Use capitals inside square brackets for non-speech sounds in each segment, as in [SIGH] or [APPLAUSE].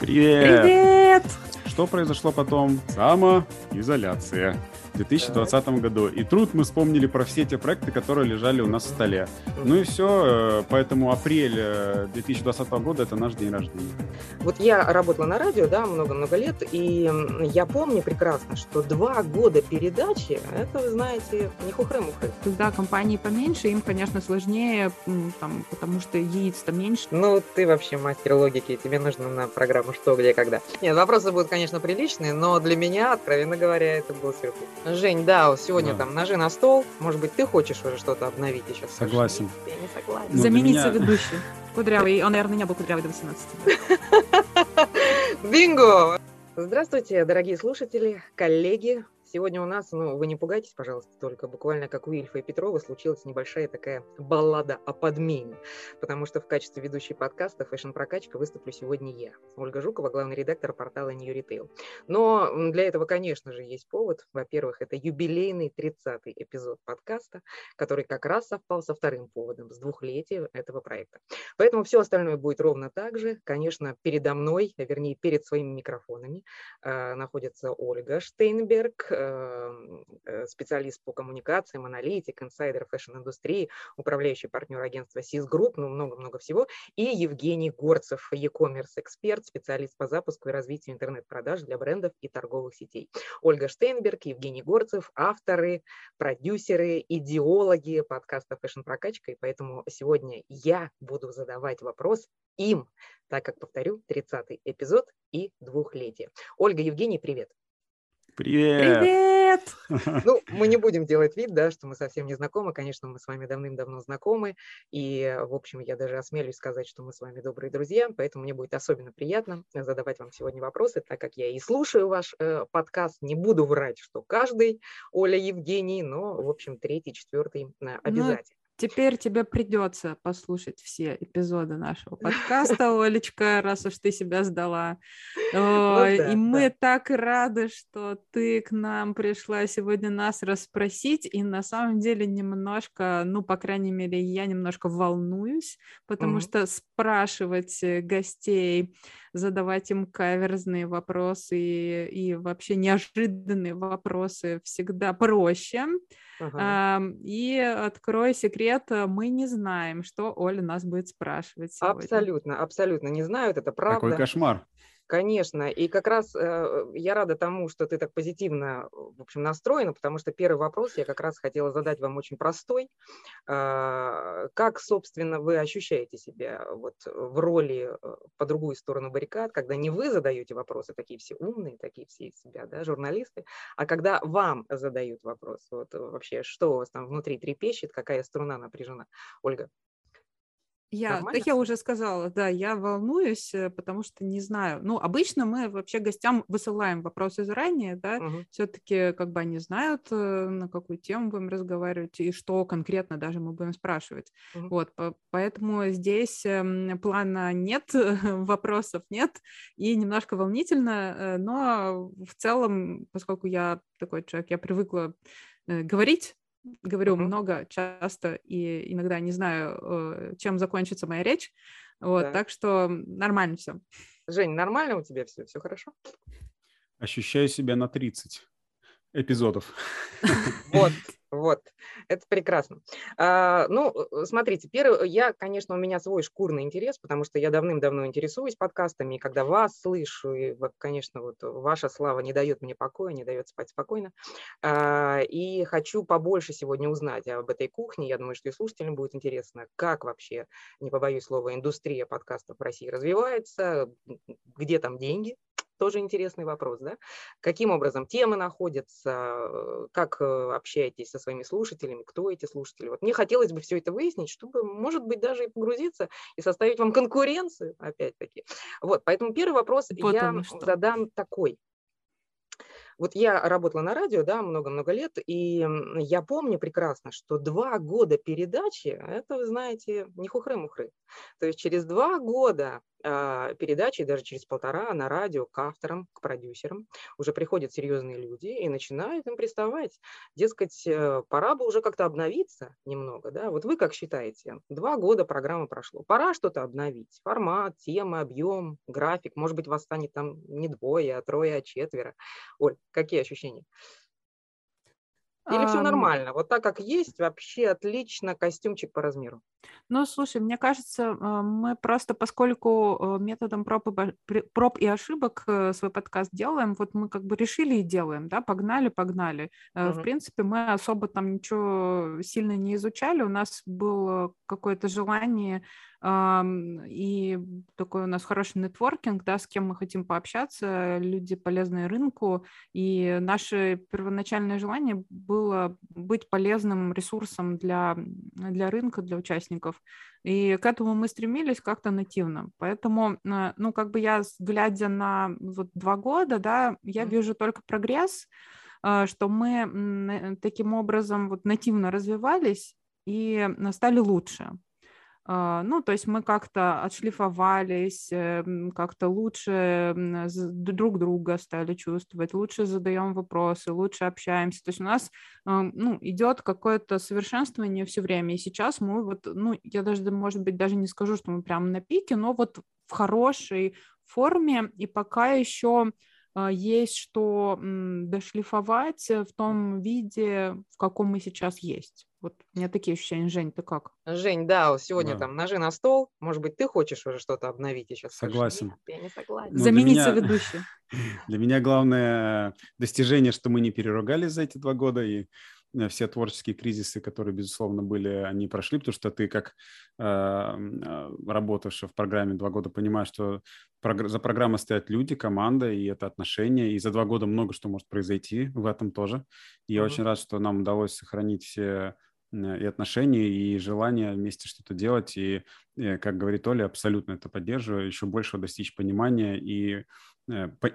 Привет! Привет! Что произошло потом? Самоизоляция. 2020 году. И труд мы вспомнили про все те проекты, которые лежали у нас в столе. Ну и все, поэтому апрель 2020 года это наш день рождения. Вот я работала на радио, да, много-много лет, и я помню прекрасно, что два года передачи, это, вы знаете, не хухры-мухры. Когда компании поменьше, им, конечно, сложнее, там, потому что яиц-то меньше. Ну, ты вообще мастер логики, тебе нужно на программу «Что, где, когда». Нет, вопросы будут, конечно, приличные, но для меня, откровенно говоря, это был сюрприз. Жень, да, сегодня да. там ножи на стол. Может быть, ты хочешь уже что-то обновить еще? Согласен. Я не согласен. Ну, Замениться меня... ведущим. Кудрявый. Он, наверное, не был кудрявый до 18. Бинго! Здравствуйте, дорогие слушатели, коллеги, Сегодня у нас, ну, вы не пугайтесь, пожалуйста, только буквально как у Ильфа и Петрова случилась небольшая такая баллада о подмене, потому что в качестве ведущей подкаста «Fashion Прокачка» выступлю сегодня я, Ольга Жукова, главный редактор портала New Retail. Но для этого, конечно же, есть повод. Во-первых, это юбилейный 30-й эпизод подкаста, который как раз совпал со вторым поводом, с двухлетия этого проекта. Поэтому все остальное будет ровно так же. Конечно, передо мной, вернее, перед своими микрофонами э, находится Ольга Штейнберг, специалист по коммуникациям, аналитик, инсайдер fashion -индустрии, управляющий партнер агентства SIS Group, ну, много-много всего, и Евгений Горцев, e-commerce эксперт, специалист по запуску и развитию интернет-продаж для брендов и торговых сетей. Ольга Штейнберг, Евгений Горцев, авторы, продюсеры, идеологи подкаста Fashion Прокачка, и поэтому сегодня я буду задавать вопрос им, так как, повторю, 30-й эпизод и двухлетие. Ольга, Евгений, привет. Привет! Привет! [LAUGHS] Ну, мы не будем делать вид, да, что мы совсем не знакомы. Конечно, мы с вами давным-давно знакомы. И, в общем, я даже осмелюсь сказать, что мы с вами добрые друзья. Поэтому мне будет особенно приятно задавать вам сегодня вопросы, так как я и слушаю ваш э, подкаст. Не буду врать, что каждый, Оля Евгений, но, в общем, третий, четвертый э, ну, обязательно. Теперь тебе придется послушать все эпизоды нашего подкаста, Олечка, раз уж ты себя сдала. И мы так рады, что ты к нам пришла сегодня нас расспросить. И на самом деле немножко, ну, по крайней мере, я немножко волнуюсь, потому что спрашивать гостей, задавать им каверзные вопросы и вообще неожиданные вопросы всегда проще. Ага. И открой секрет, мы не знаем, что Оля нас будет спрашивать сегодня. Абсолютно, абсолютно не знают, это правда. Какой кошмар. Конечно, и как раз э, я рада тому, что ты так позитивно, в общем, настроена, потому что первый вопрос я как раз хотела задать вам очень простой. Э, как, собственно, вы ощущаете себя вот в роли э, по другую сторону баррикад, когда не вы задаете вопросы, такие все умные, такие все из себя, да, журналисты, а когда вам задают вопрос, вот вообще, что у вас там внутри трепещет, какая струна напряжена? Ольга. Я, так я уже сказала, да, я волнуюсь, э, потому что не знаю. Ну, обычно мы вообще гостям высылаем вопросы заранее, да, угу. все-таки как бы они знают, э, на какую тему будем разговаривать и что конкретно даже мы будем спрашивать. Угу. Вот, по поэтому здесь эм, плана нет, [LAUGHS] вопросов нет, и немножко волнительно, э, но в целом, поскольку я такой человек, я привыкла говорить говорю uh-huh. много, часто и иногда не знаю, э, чем закончится моя речь. Вот, да. так что нормально все. Жень, нормально у тебя все? Все хорошо? Ощущаю себя на 30 эпизодов. Вот, вот, это прекрасно. А, ну, э, смотрите, первый, я, конечно, у меня свой шкурный интерес, потому что я давным-давно интересуюсь подкастами, и когда вас слышу, и, конечно, вот ваша слава не дает мне покоя, не дает спать спокойно, а, и хочу побольше сегодня узнать об этой кухне. Я думаю, что и слушателям будет интересно, как вообще, не побоюсь слова, индустрия подкастов в России развивается, где там деньги, тоже интересный вопрос, да? Каким образом темы находятся, как э, общаетесь со своими слушателями, кто эти слушатели? Вот мне хотелось бы все это выяснить, чтобы, может быть, даже и погрузиться и составить вам конкуренцию, опять-таки. Вот, поэтому первый вопрос вот я задам такой. Вот я работала на радио, да, много-много лет, и я помню прекрасно, что два года передачи, это, вы знаете, не хухры-мухры. То есть через два года а, передачи, даже через полтора на радио к авторам, к продюсерам уже приходят серьезные люди и начинают им приставать. Дескать, э, пора бы уже как-то обновиться немного. Да? Вот вы как считаете? Два года программы прошло. Пора что-то обновить. Формат, тема, объем, график. Может быть, вас станет там не двое, а трое, а четверо. Оль, какие ощущения? Или все нормально? Вот так, как есть, вообще отлично, костюмчик по размеру. Ну, слушай, мне кажется, а, мы просто, поскольку э, методом проб и, проб и ошибок э, свой подкаст делаем, вот мы как бы решили и делаем, да, погнали, погнали. Угу. В принципе, мы особо там ничего сильно не изучали, у нас было какое-то желание и такой у нас хороший нетворкинг, да, с кем мы хотим пообщаться, люди полезные рынку, и наше первоначальное желание было быть полезным ресурсом для, для рынка, для участников. И к этому мы стремились как-то нативно. Поэтому, э, ну, как бы я, глядя на вот два года, да, я вижу только прогресс, э, что мы таким образом вот нативно развивались и стали лучше. А, ну, то есть мы как-то отшлифовались, эм, как-то лучше друг друга стали чувствовать, лучше задаем вопросы, лучше общаемся. То есть у нас ну, идет какое-то совершенствование все время. И сейчас мы вот, ну, я даже, может быть, даже не скажу, что мы прямо на пике, но вот в хорошей форме, и пока еще а, есть что дошлифовать в том виде, в каком мы сейчас есть. Вот у меня такие ощущения. Жень, ты как? Жень, да, сегодня да. там ножи на стол. Может быть, ты хочешь уже что-то обновить? Я сейчас Согласен. Скажу, я не согласен. Ну, Заменить меня... соведущую. [LAUGHS] Для меня главное достижение, что мы не переругались за эти два года и Э, все творческие кризисы, которые, безусловно, были, они прошли, потому что ты, как э, э работавший в программе два года, понимаешь, что прогр- за программой стоят люди, команда, и это отношения, и за два года много что может произойти в этом тоже. И mm-hmm. я очень рад, что нам удалось сохранить все и отношения, и желание вместе что-то делать. И, э, как говорит Оля, абсолютно это поддерживаю. Еще больше достичь понимания и Э,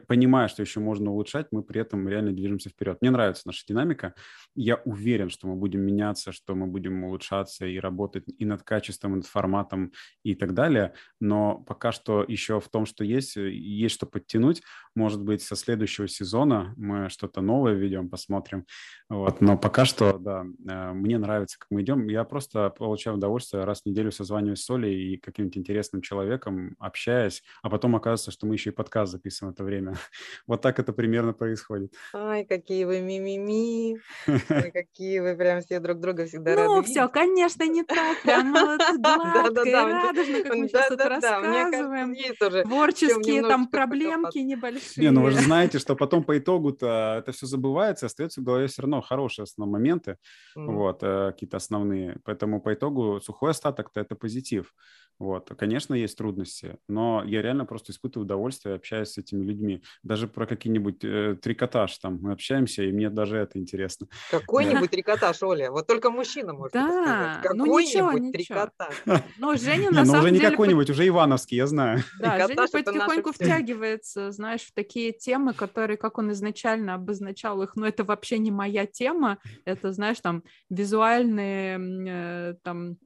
понимая, что еще можно улучшать, мы при этом реально движемся вперед. Мне нравится наша динамика. Я уверен, что мы будем меняться, что мы будем улучшаться и работать и над качеством, и над форматом и так далее. Но пока что еще в том, что есть, э, есть что подтянуть. Может быть, со следующего сезона мы что-то новое ведем, посмотрим. Вот. Но пока что, да, э, мне нравится, как мы идем. Я просто получаю удовольствие раз в неделю созваниваюсь с Олей и каким-то интересным человеком, общаясь, а потом оказывается, что мы еще и подкаст записываем в это время. [LAUGHS] Вот так это примерно происходит. Ай, какие вы мимими, [LAUGHS] какие вы прям все друг друга всегда рады Ну, все, конечно, не так, прям [LAUGHS] гладко и радужно, как мы сейчас это рассказываем. Творческие там проблемки небольшие. Не, ну вы же знаете, что потом по итогу-то это все забывается, остается в голове все равно хорошие основные моменты, вот, э, какие-то основные. Поэтому по итогу сухой остаток-то это позитив. Вот, конечно, есть трудности, но я реально просто испытываю удовольствие, общаясь с этими людьми. Даже про какие-нибудь э, трикотаж там мы общаемся, и мне даже это интересно. Какой-нибудь трикотаж, Оля, вот только мужчина может да, сказать. Ну какой-нибудь трикотаж. [LAUGHS] Ну, Женя на самом уже не какой-нибудь, уже Ивановский, я знаю. [LAUGHS] Да, Женя потихоньку втягивается, знаешь, в такие темы, которые, как он изначально обозначал их, ну, это вообще не моя тема, это, знаешь, там, визуальные, э, там,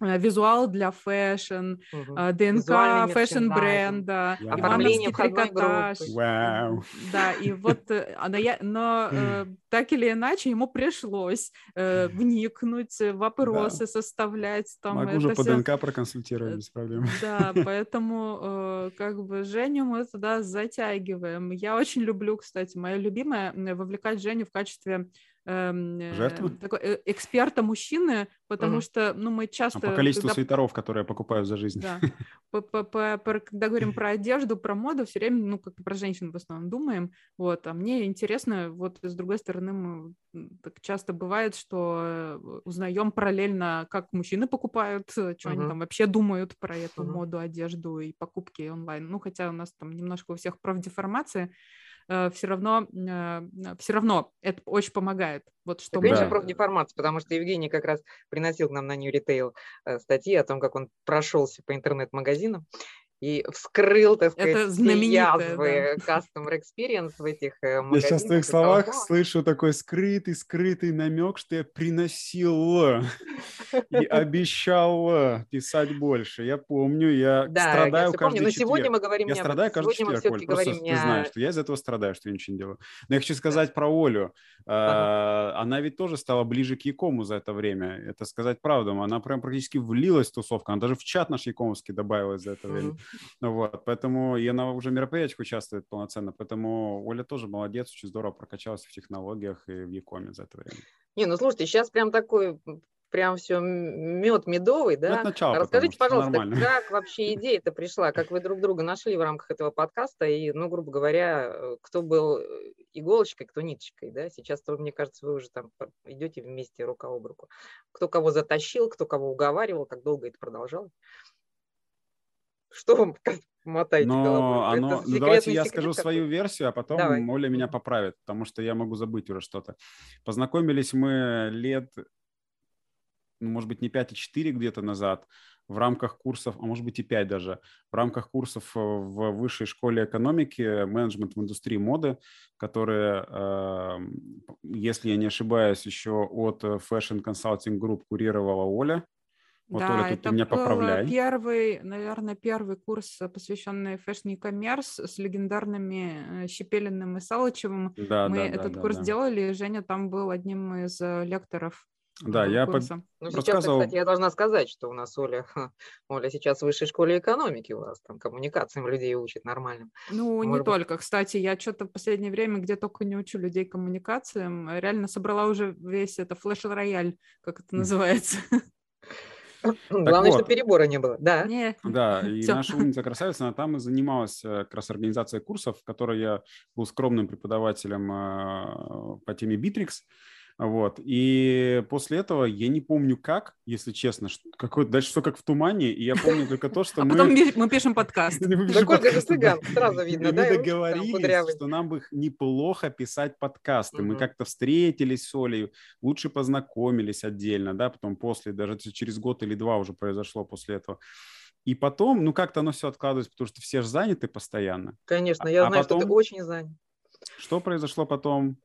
визуал для fashion, угу. ДНК fashion -бренда, ивановский трикотаж. Wow. Да, и вот, э, но [CLEARS THROAT] так или иначе ему пришлось вникнуть, вопросы да. составлять. Там, Могу уже по все... ДНК проконсультировать без проблем. [LAUGHS] Да, поэтому как бы Женю мы туда затягиваем. Я очень люблю, кстати, моя любимая, вовлекать Женю в качестве эм, Жертвы? такой, э, эксперта мужчины, потому угу. что ну, мы часто... А по количеству когда... свитеров, которые я покупаю за жизнь. Да. [LAUGHS] По, по, по, по, когда говорим про одежду, про моду, все время, ну, как про женщин в основном думаем, вот, а мне интересно, вот, с другой стороны, мы, так часто бывает, что э, узнаем параллельно, как мужчины покупают, что uh они там вообще думают про эту uh моду, одежду и покупки онлайн, ну, хотя у нас там немножко у всех профдеформация, Э, все равно, э, все равно это очень помогает. Вот что Конечно, мы... профдеформация, потому что Евгений как раз приносил к нам на New Retail э, статьи о том, как он прошелся по интернет-магазинам и вскрыл, так сказать, Это язвы да. Customer Experience в этих магазинах. Я сейчас в твоих словах сказал, слышу такой скрытый, скрытый намек, что я приносил [LAUGHS] и обещал писать больше. Я помню, я да, страдаю я каждый помню, но четверг. сегодня мы говорим Я не страдаю каждый четверг, Оль, просто ты знаешь, что я из этого страдаю, что я ничего не делаю. Но я хочу сказать про Олю. Ага. Она ведь тоже стала ближе к Якому за это время. Это сказать правду. Она прям практически влилась в тусовку. Она даже в чат наш Якомовский добавилась за это время. Вот, поэтому и она уже в мероприятиях участвует полноценно, поэтому Оля тоже молодец, очень здорово прокачалась в технологиях и в Якоме за это время. Не, ну слушайте, сейчас прям такой прям все мед медовый, да? Ну, начало, Расскажите, пожалуйста, как вообще идея это пришла, как вы друг друга нашли в рамках этого подкаста и, ну, грубо говоря, кто был иголочкой, кто ниточкой, да? Сейчас, мне кажется, вы уже там идете вместе рука об руку. Кто кого затащил, кто кого уговаривал, как долго это продолжалось? Что вам [LAUGHS] мотаете Но головой? Оно... Ну, давайте я скажу какой? свою версию, а потом Давай. Оля меня поправит, потому что я могу забыть уже что-то. Познакомились мы лет, ну, может быть, не 5, а 4 где-то назад в рамках курсов, а может быть и 5 даже, в рамках курсов э, в высшей школе экономики, менеджмент в индустрии моды, которые, эм, если я не ошибаюсь, еще от Fashion Consulting Group курировала Оля. Вот, да, Оля, тут это ты меня поправляй. первый, наверное, первый курс, э, посвященный fashion e-commerce с легендарными э, Щепелиным и Салычевым. Да, Мы да, этот да, курс да. делали, и Женя там был одним из э, лекторов да, я курса. По... Ну, сейчас, рассказывал... кстати, я должна сказать, что у нас Оля, Оля сейчас в высшей школе экономики у вас, там коммуникациям людей учит нормальным. Ну, Может не быть... только. Кстати, я что-то в последнее время где только не учу людей коммуникациям. Реально собрала уже весь это флеш-рояль, как это называется. [LAUGHS] Главное, вот. чтобы перебора не было. Да. Не. Да, и Все. наша умница красавица, она там и занималась э, как раз организацией курсов, в которой я был скромным преподавателем э, по теме Bittrex. Вот. И после этого я не помню как, если честно, что, какой дальше все как в тумане, и я помню только то, что а мы... потом мы пишем подкаст. [LAUGHS] Такой же цыган, сразу видно, да? Мы договорились, что нам бы неплохо писать подкасты. Мы как-то встретились с Олей, лучше познакомились отдельно, да, потом после, даже через год или два уже произошло после этого. И потом, ну как-то оно все откладывается, потому что все же заняты постоянно. Конечно, я а знаю, потом, что ты очень занят. Что произошло потом?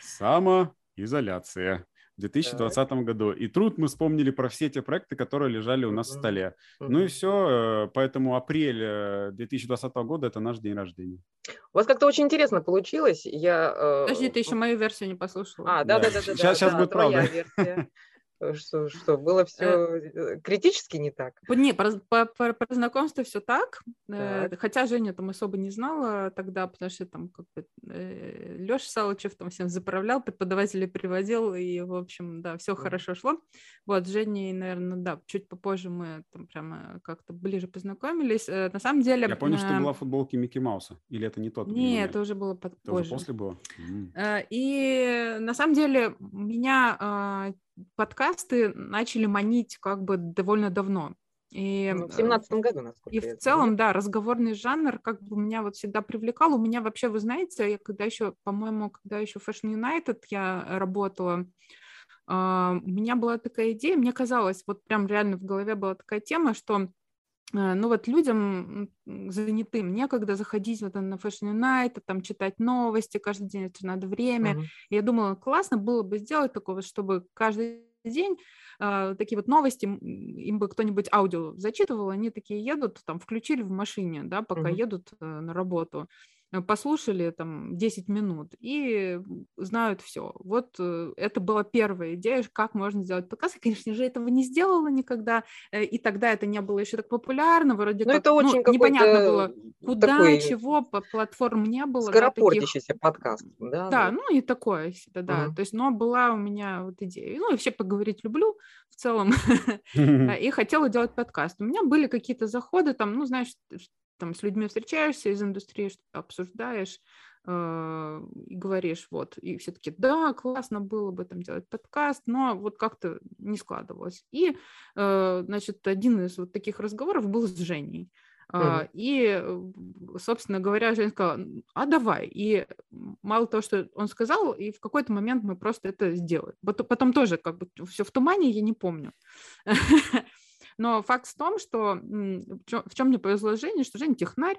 Само изоляция в 2020 так. году. И труд мы вспомнили про все те проекты, которые лежали у нас в столе. Ну и все, э, поэтому апрель 2020 э, года – это наш день рождения. У вас как-то очень интересно получилось. Я, э, Подожди, ты еще мою версию не послушала. А, да-да-да. Сейчас, да, сейчас да, будет правда. Версия. Э, что, что было все э, критически не так? Не, про, по, по, про знакомство все так. Э, так. Хотя Женя там особо не знала тогда, потому что там как бы э, Леша Салычев там всем заправлял, преподавателей приводил, и, в общем, да, все mm. хорошо шло. Вот, с Женей, наверное, да, чуть попозже мы там прямо как-то ближе познакомились. На самом деле... Я помню, э, что была в футболке Микки Мауса. Или это не тот? Нет, это уже было позже. Это уже после было? Mm. И на самом деле меня а, подкасты начали манить как бы довольно давно. И, ну, в семнадцатом году, насколько И в целом, да, разговорный жанр как бы меня вот всегда привлекал. У меня вообще, вы знаете, я когда еще, по-моему, когда еще Fashion United я работала, Uh, у меня была такая идея, мне казалось, вот прям реально в голове была такая тема, что Э, ну вот людям занятым некогда заходить вот на Fashion Night, там читать новости, каждый день это надо время. Uh-huh. я думала, классно было бы сделать такое, чтобы каждый день э, такие вот новости, им бы кто-нибудь аудио зачитывал, они такие едут, там включили в машине, да, пока uh-huh. едут э, на работу. Э, послушали там 10 минут и знают все. Вот э, это была первая идея, как можно сделать подкаст. Я, конечно же, этого не сделала никогда, э, и тогда это не было еще так популярно, вроде Но ну, как, это очень ну, непонятно было, куда, такой чего, платформ не было. Скоропортящийся да, таких... подкаст. Да, да, да, ну и такое, да, да. Угу. То есть, но была у меня вот идея. Ну и вообще поговорить люблю в целом, [LAUGHS] [LAUGHS] и хотела делать подкаст. У меня были какие-то заходы там, ну, знаешь, там с людьми встречаешься из индустрии, что обсуждаешь э, и говоришь, вот, и все таки да, классно было бы там делать подкаст, но вот как-то не складывалось. И, э, значит, один из вот таких разговоров был с Женей. Uh, и, собственно говоря, Женя сказала, а давай. И мало того, что он сказал, и в какой-то момент мы просто это сделали. Потом тоже как бы все в тумане, я не помню. [LAUGHS] Но факт в том, что в чем мне повезло Жене, что Женя технарь,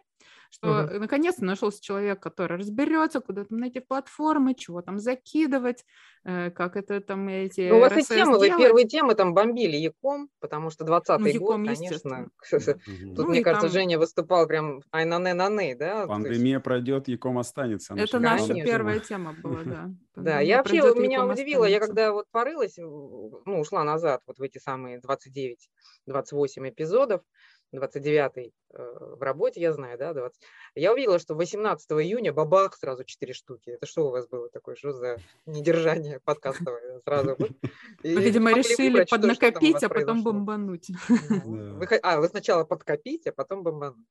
что угу. наконец-то нашелся человек, который разберется, куда там найти платформы, чего там закидывать, э, как это там эти ну, У вас и темы, вы первые темы там бомбили Яком, потому что 20-й ну, год, конечно. [LAUGHS] Тут, мне кажется, Женя выступал прям ай на на на да? Пандемия пройдет, Яком останется. Это наша первая тема была, [LAUGHS] да. Да, я вообще, меня удивило, я когда вот порылась, ну, ушла назад вот в эти самые 29-28 эпизодов, 29-й э, в работе, я знаю, да, 20. Я увидела, что 18 июня бабах сразу 4 штуки. Это что у вас было такое? Что за недержание подкастовое сразу? [LAUGHS] И Видимо, решили поднакопить, а потом бомбануть. [LAUGHS] А, вы сначала подкопить, а потом бомбануть.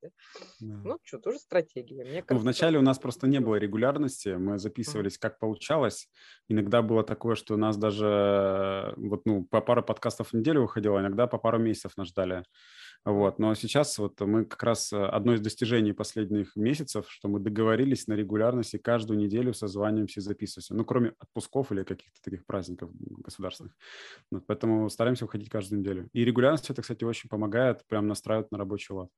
Ну, что, тоже стратегия. Ну, вначале у нас просто не было регулярности, мы записывались как получалось. Иногда было такое, что у нас даже вот, ну, по пару подкастов в неделю выходило, иногда по пару месяцев нас ждали. Вот. Но сейчас вот мы как раз э, одно из достижений последних месяцев, что мы договорились на регулярности каждую неделю созваниваемся и записываемся. Ну, кроме отпусков или каких-то таких праздников государственных. Вот, поэтому стараемся выходить каждую неделю. И регулярность это, кстати, очень помогает прям настраивать на рабочий лад.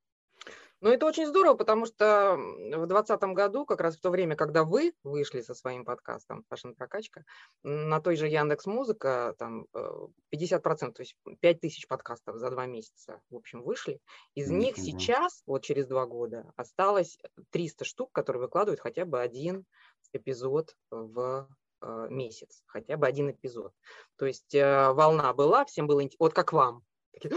Но это очень здорово, потому что в 2020 году, как раз в то время, когда вы вышли со своим подкастом «Fashion прокачка», на той же Яндекс Музыка там 50%, э, то есть 5000 подкастов за два месяца, в общем, вышли. Из mm-hmm. них сейчас, вот через два года, осталось 300 штук, которые выкладывают хотя бы один эпизод в э, месяц, хотя бы один эпизод. То есть э, волна была, всем было интересно, вот как вам, Такие,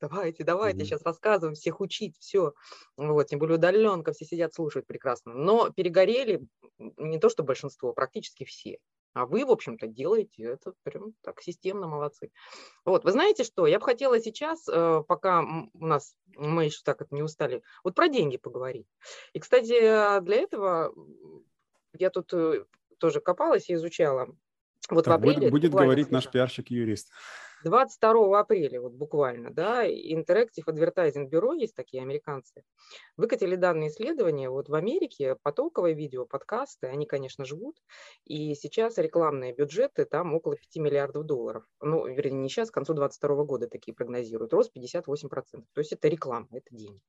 давайте, давайте, mm-hmm. сейчас рассказываем, всех учить, все. Вот, тем более удаленка, все сидят, слушают прекрасно. Но перегорели не то, что большинство, практически все. А вы, в общем-то, делаете это прям так системно, молодцы. Вот, вы знаете что, я бы хотела сейчас, э, пока у нас, мы еще так это не устали, вот про деньги поговорить. И, кстати, для этого я тут э, тоже копалась и изучала. Вот так, в апреле... Будет, будет говорить наш пиарщик-юрист. 22 апреля, вот буквально, да, Interactive Advertising Bureau, есть такие американцы, выкатили данные исследования. Вот в Америке потоковое видео, подкасты, они, конечно, живут, и сейчас рекламные бюджеты там около 5 миллиардов долларов. Ну, вернее, не сейчас, к концу 2022 года такие прогнозируют. Рост 58%. То есть это реклама, это деньги.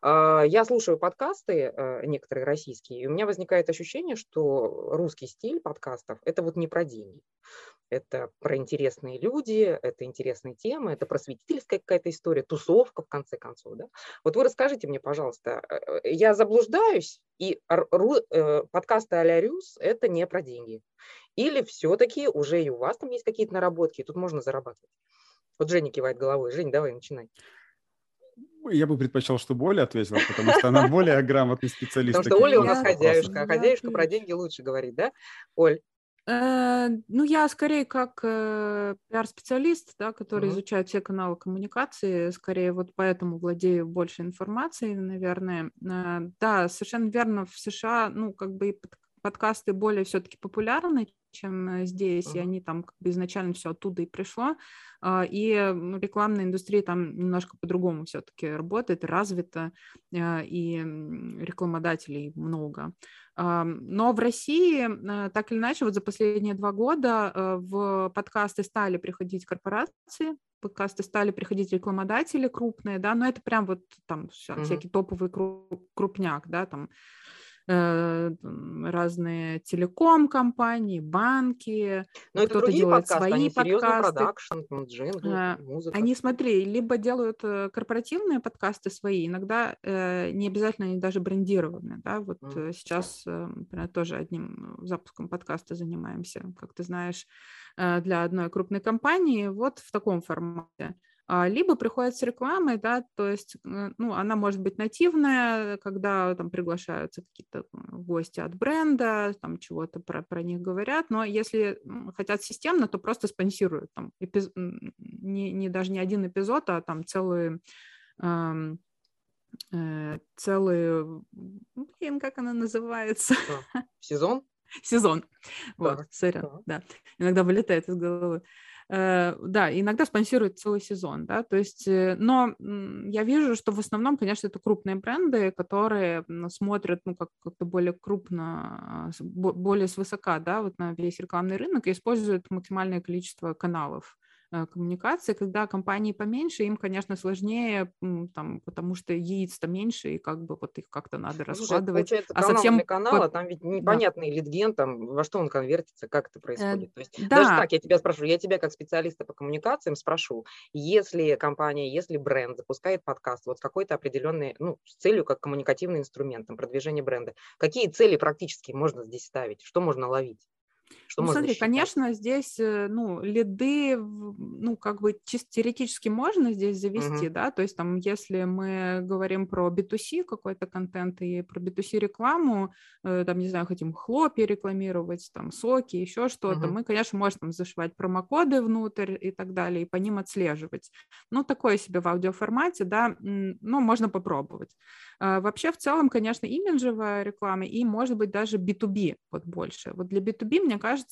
А, я слушаю подкасты, э, некоторые российские, и у меня возникает ощущение, что русский стиль подкастов – это вот не про деньги. Это про интересные люди, это интересные темы, это просветительская какая-то история, тусовка, в конце концов. Да? Вот вы расскажите мне, пожалуйста, э, э, я заблуждаюсь, и подкасты а-ля Рюс – это не про деньги. Или все-таки уже и у вас там есть какие-то наработки, и тут можно зарабатывать? Вот Женя кивает головой. Жень, давай, начинай. Я бы предпочел, чтобы Оля ответила, потому что она более грамотный специалист. Потому что Оля у нас хозяюшка, а хозяюшка про деньги лучше говорит, да? Оль? Э, ну, я скорее как э, пиар-специалист, да, который mm-hmm. изучает все каналы коммуникации, скорее вот поэтому владею больше информацией, наверное. Э, да, совершенно верно, в США, ну, как бы подкасты более все-таки популярны, чем э, здесь, uh-huh. и они там как бы изначально все оттуда и пришло, а, и рекламная индустрия там немножко по-другому все-таки работает, развита, а, и рекламодателей много. Но в России, э, так или иначе, вот за последние два года э, в подкасты стали приходить корпорации, подкасты стали приходить рекламодатели крупные, да, но это прям вот там uh-huh. всякий топовый крупняк, да, там Э, разные телеком-компании, банки. Но это другие делает подкасты, свои они подкасты. продакшн, джингл, а, музыка. Они, смотри, либо делают э, корпоративные подкасты свои, иногда э, не обязательно они даже брендированные, да, вот mm. сейчас, например, тоже одним запуском подкаста занимаемся, как ты знаешь, для одной крупной компании, вот в таком формате. А, либо приходят с рекламой, да, то есть, э, ну, она может быть нативная, когда там приглашаются какие-то гости от бренда, там чего-то про, про них говорят, но если хотят системно, то просто спонсируют там эпиз... не, не даже не один эпизод, а там целый эм, э, целый, блин, как она называется? Сезон? [LAUGHS] Сезон. Вот, сорян, да. Иногда вылетает из головы. Э, да, иногда спонсируют целый сезон, да, то есть, э, но я вижу, что в основном, конечно, это крупные бренды, которые смотрят, ну, как- как-то более крупно, более свысока, да, вот на весь рекламный рынок и используют максимальное количество каналов коммуникации, когда компании поменьше, им, конечно, сложнее, там, потому что яиц-то меньше, и как бы вот их как-то надо раскладывать. Слушай, а совсем для канала, там ведь непонятный да. литген, там, во что он конвертится, как это происходит. Э, То есть, да. Даже так, я тебя спрошу, я тебя как специалиста по коммуникациям спрошу, если компания, если бренд запускает подкаст вот с какой-то определенной, ну, с целью как коммуникативный инструмент, там, продвижение бренда, какие цели практически можно здесь ставить, что можно ловить? Что ну, смотри, считать? конечно, здесь, э, ну, лиды, ну, как бы чисто теоретически можно здесь завести, uh-huh. да, то есть там, если мы говорим про B2C какой-то контент и про B2C рекламу, э, там, не знаю, хотим хлопья рекламировать, там, соки, еще что-то, uh-huh. мы, конечно, можем там зашивать промокоды внутрь и так далее, и по ним отслеживать. Ну, такое себе в аудиоформате, да, ну, можно попробовать. А, вообще, в целом, конечно, имиджевая реклама и, может быть, даже B2B вот больше. Вот для B2B, мне кажется,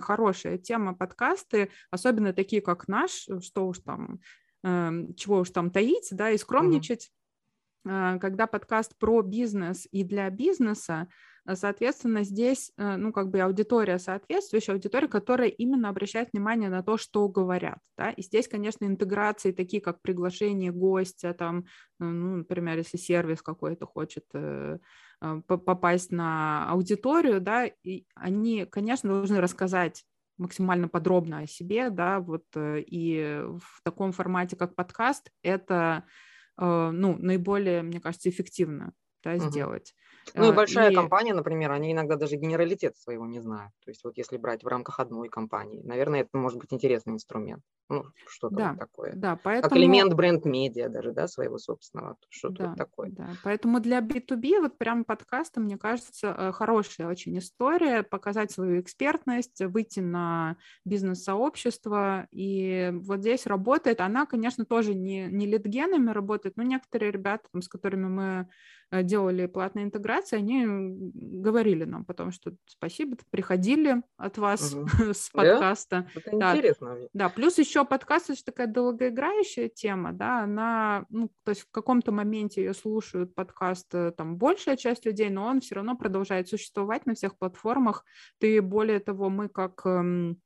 хорошая тема подкасты, особенно такие, как наш, что уж там, эм, чего уж там таить, да, и скромничать. Mm-hmm. Когда подкаст про бизнес и для бизнеса, соответственно, здесь, э, ну, как бы аудитория соответствующая, аудитория, которая именно обращает внимание на то, что говорят, да, и здесь, конечно, интеграции такие, как приглашение гостя, там, ну, например, если сервис какой-то хочет э, а, попасть на аудиторию, да, и они, конечно, должны рассказать максимально подробно о себе, да, вот, э, и в таком формате, как подкаст, это, ну, наиболее, мне кажется, эффективно, да, угу. сделать. Ну и а, большая и... компания, например, они иногда даже генералитет своего не знают. То есть вот если брать в рамках одной компании, наверное, это может быть интересный инструмент. Ну, что-то да, вот такое. Да, поэтому... Как элемент бренд-медиа даже, да, своего собственного, что-то да, вот такое. Да, поэтому для B2B вот прям подкаста, мне кажется, э, хорошая очень история, показать свою экспертность, выйти на бизнес-сообщество, и вот здесь работает, она, конечно, тоже не, не литгенами работает, но некоторые ребята, там, с которыми мы делали платные интеграции, они говорили нам потом, что спасибо, приходили от вас угу. [LAUGHS] с подкаста. Да? Это да. интересно. Да, плюс еще еще подкаст это такая долгоиграющая тема, да, она, ну, то есть в каком-то моменте ее слушают подкаст э, там большая часть людей, но он все равно продолжает существовать на всех платформах. Ты более того, мы как эм,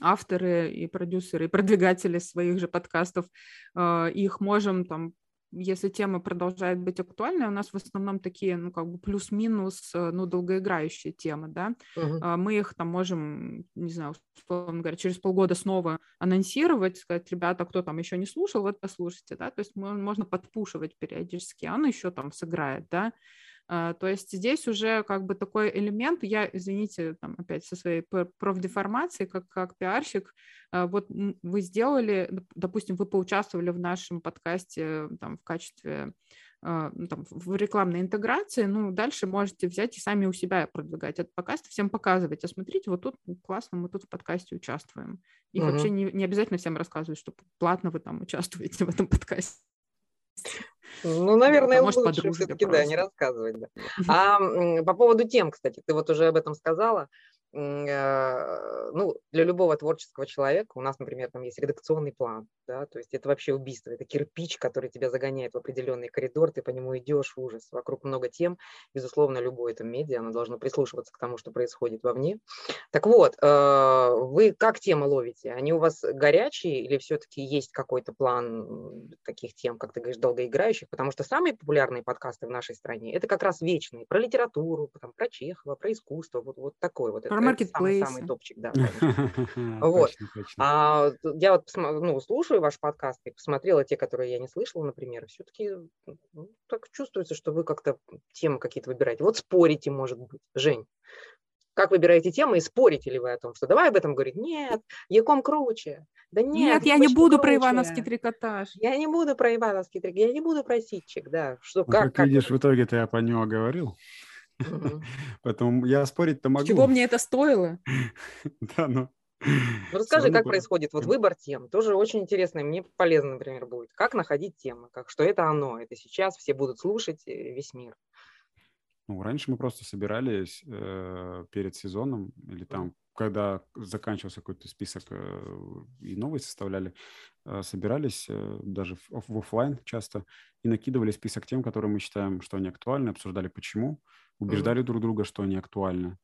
авторы и продюсеры, и продвигатели своих же подкастов, э, их можем там если тема продолжает быть актуальной, у нас в основном такие, ну, как бы плюс-минус, э, ну, долгоиграющие темы, да, uh-huh. мы их там можем, не знаю, условно говоря, через полгода снова анонсировать, сказать, ребята, кто там еще не слушал, вот послушайте, да, то есть можно подпушивать периодически, а он еще там сыграет, да, а, то есть здесь уже как бы такой элемент, я, извините, там опять со своей профдеформацией, как, как пиарщик, а, вот вы сделали, допустим, вы поучаствовали в нашем подкасте там в качестве а, ну, там, в рекламной интеграции, ну, дальше можете взять и сами у себя продвигать этот подкаст, всем показывать, а смотрите, вот тут классно, мы тут в подкасте участвуем. И угу. вообще не, не обязательно всем рассказывать, что платно вы там участвуете в этом [LAUGHS] подкасте. Ну, наверное, может, лучше все-таки, да, не рассказывать. Да. А по поводу тем, кстати, ты вот уже об этом сказала. Э, ну, для любого творческого человека, у нас, например, там есть редакционный план, да, то есть это вообще убийство, это кирпич, который тебя загоняет в определенный коридор, ты по нему идешь, ужас, вокруг много тем, безусловно, любое это медиа, оно должно прислушиваться к тому, что происходит вовне. Так вот, э, вы как темы ловите? Они у вас горячие или все-таки есть какой-то план таких тем, как ты говоришь, долгоиграющих? Потому что самые популярные подкасты в нашей стране, это как раз вечные, про литературу, там, про Чехова, про искусство, вот, вот такой вот. Про маркетплейсы. Самый, самый топчик, да. [LAUGHS] Вот. А я вот ну, слушаю ваш подкаст и посмотрела те, которые я не слышала, например, все-таки ну, так чувствуется, что вы как-то темы какие-то выбираете. Вот спорите, может быть. Жень, как выбираете темы и спорите ли вы о том, что давай об этом говорить? Нет, Яком круче. Да нет, нет я не буду круче. про Ивановский трикотаж. Я не буду про Ивановский трикотаж, я не буду про ситчик, да. Что, как, как, видишь, в итоге-то я по нему говорил. [LAUGHS] Поэтому я спорить-то могу. Чего мне это стоило? [LAUGHS] Да, ну. [LAUGHS] Ну, расскажи, как происходит вот выбор тем. Тоже очень интересно, мне полезно, например, будет. Как находить темы, как, что это оно, это сейчас все будут слушать э, весь мир. Ну, раньше мы просто собирались э, перед сезоном или там, когда заканчивался какой-то список э, и новые составляли, э, собирались э, даже в, в офлайн часто и накидывали список тем, которые мы считаем, что они актуальны, обсуждали почему убеждали mm-hmm. друг друга, что они актуальны.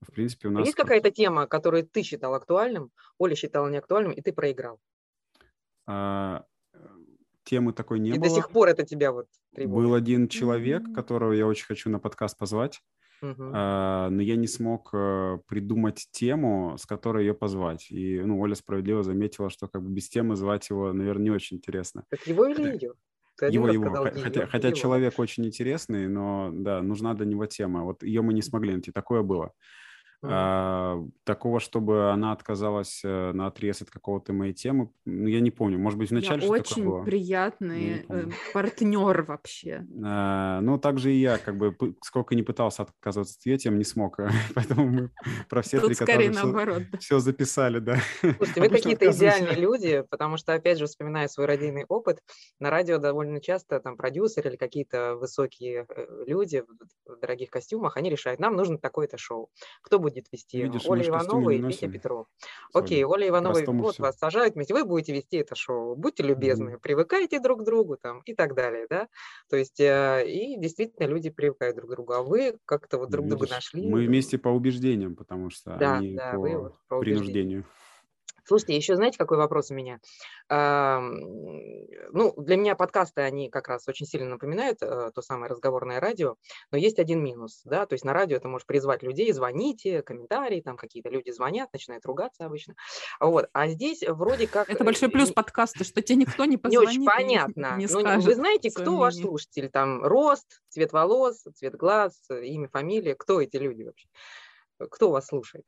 В принципе, у нас... Есть какая-то тема, которую ты считал актуальным, Оля считала неактуальным, и ты проиграл? А, темы такой не и было. до сих пор это тебя вот тревожит? Был один человек, mm-hmm. которого я очень хочу на подкаст позвать, mm-hmm. а, но я не смог а, придумать тему, с которой ее позвать. И ну, Оля справедливо заметила, что как бы без темы звать его, наверное, не очень интересно. Так его или ее? Ты его, его. Хотя, ее, хотя его. человек очень интересный, но да, нужна до него тема. Вот ее мы не смогли найти. Такое было. А, такого, чтобы она отказалась э, на отрез от какого-то моей темы, ну, я не помню. Может быть, вначале я что очень было. приятный э, партнер вообще. А, ну, также и я, как бы, сколько не пытался отказываться от ее тем, не смог. [LAUGHS] Поэтому мы про все Тут три, скорее наоборот. Все, все записали, да. Слушайте, вы какие-то идеальные люди, потому что, опять же, вспоминая свой родийный опыт, на радио довольно часто там продюсеры или какие-то высокие э, люди в дорогих костюмах, они решают, нам нужно такое-то шоу. Кто будет будет вести Видишь, Оля Иванова и Петя Петров. Окей, Оля Иванова, вот все. вас сажают вместе, вы будете вести это шоу. Будьте любезны, mm-hmm. привыкайте друг к другу там и так далее, да. То есть, э, и действительно люди привыкают друг к другу, а вы как-то вот друг Видишь, друга нашли. Мы вместе по убеждениям, потому что да, они да, по, вот по принуждению. Слушайте, еще знаете, какой вопрос у меня? Ну, для меня подкасты, они как раз очень сильно напоминают э, то самое разговорное радио, но есть один минус, да, то есть на радио ты можешь призвать людей, звоните, комментарии, там какие-то люди звонят, начинают ругаться обычно, вот, а здесь вроде как... Это большой плюс подкаста, что тебе никто не позвонит. Не очень понятно. Не ну, вы знаете, кто ваш слушатель, там, рост, цвет волос, цвет глаз, имя, фамилия, кто эти люди вообще? Кто вас слушает?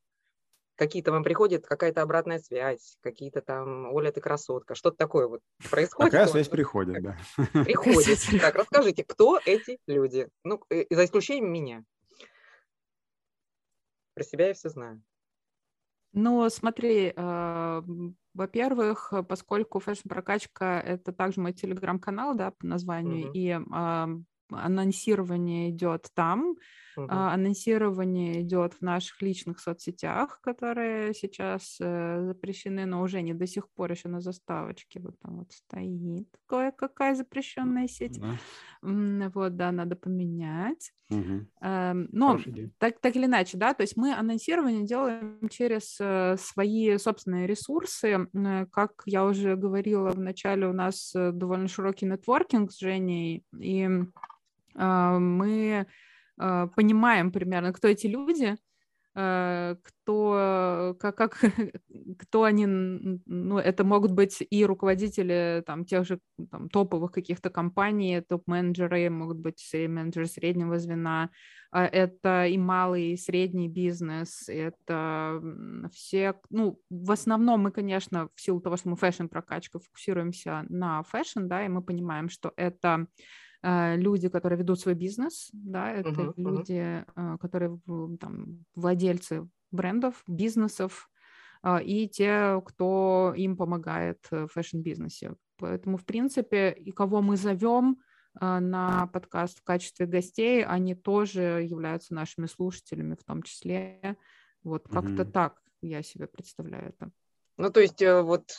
Какие-то вам приходит какая-то обратная связь, какие-то там, Оля, ты красотка, что-то такое вот происходит. Такая связь приходит, да. Приходит. [LAUGHS] Так, расскажите, кто эти люди? Ну, э, за исключением меня. Про себя я все знаю. Ну, смотри, э, во-первых, поскольку фэшн-прокачка – это также мой телеграм-канал, да, по названию, угу. и анонсирование идет там, Uh-huh. Анонсирование идет в наших личных соцсетях, которые сейчас э, запрещены, но уже не до сих пор еще на заставочке. Вот там вот стоит кое-какая запрещенная сеть. Uh-huh. Вот, да, надо поменять. Uh-huh. но так, так или иначе, да, то есть мы анонсирование делаем через э, свои собственные ресурсы. Как я уже говорила в начале, у нас э, довольно широкий нетворкинг с Женей, и мы э, понимаем примерно, кто эти люди, э, кто, как, как, [LAUGHS] кто они, ну, это могут быть и руководители там, тех же там, топовых каких-то компаний, топ-менеджеры, могут быть менеджеры среднего звена, а это и малый, и средний бизнес, это все, ну, в основном мы, конечно, в силу того, что мы фэшн-прокачка, фокусируемся на фэшн, да, и мы понимаем, что это люди, которые ведут свой бизнес, да, это uh-huh, люди, uh-huh. которые там, владельцы брендов, бизнесов, э, и те, кто им помогает в фэшн-бизнесе. Поэтому, в принципе, и кого мы зовем на подкаст в качестве гостей, они тоже являются нашими слушателями в том числе. Вот как-то mm-hmm. так я себе представляю это. Ну, то есть вот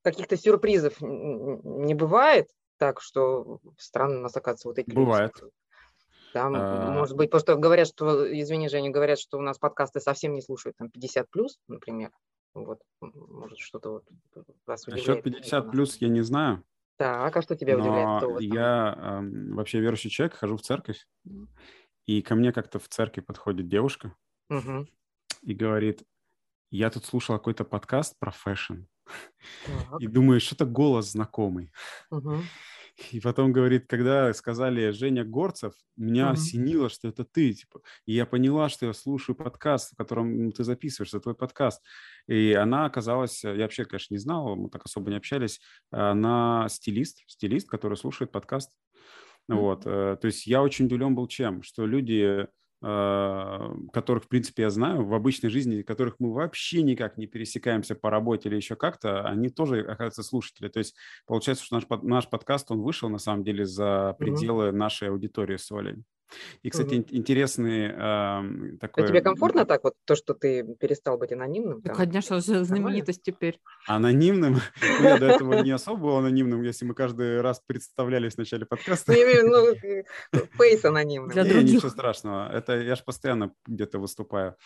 каких-то сюрпризов не бывает, так, что странно нас, оказывается, вот эти Бывает. люди. Там, а... может быть, просто говорят, что, извини, Женя, говорят, что у нас подкасты совсем не слушают, там, 50 плюс, например. Вот, может, что-то вот вас удивляет. Насчет 50 плюс я не знаю. Так, а что тебя Но удивляет? Кто я э, вообще верующий человек, хожу в церковь, и ко мне как-то в церкви подходит девушка угу. и говорит, я тут слушал какой-то подкаст про фэшн. Так. И думаю, что-то голос знакомый. Угу. И потом говорит, когда сказали Женя Горцев, меня угу. осенило, что это ты, типа. И я поняла, что я слушаю подкаст, в котором ну, ты записываешь, это твой подкаст. И она оказалась, я вообще, конечно, не знал, мы так особо не общались, она стилист, стилист, который слушает подкаст. Угу. Вот, э, то есть я очень удивлен был чем, что люди которых, в принципе, я знаю в обычной жизни, которых мы вообще никак не пересекаемся по работе или еще как-то, они тоже, оказывается, слушатели. То есть получается, что наш, наш подкаст, он вышел, на самом деле, за пределы нашей аудитории с Олей. И, кстати, угу. интересный э, такой... А тебе комфортно так вот, то, что ты перестал быть анонимным? Там? Конечно, знаменитость теперь. Анонимным? [LAUGHS] Ну, я до этого [LAUGHS] не особо был анонимным, если мы каждый раз представлялись в начале подкаста. Ну, ну [LAUGHS] фейс анонимным. Для других. Ничего страшного. Это я же постоянно где-то выступаю.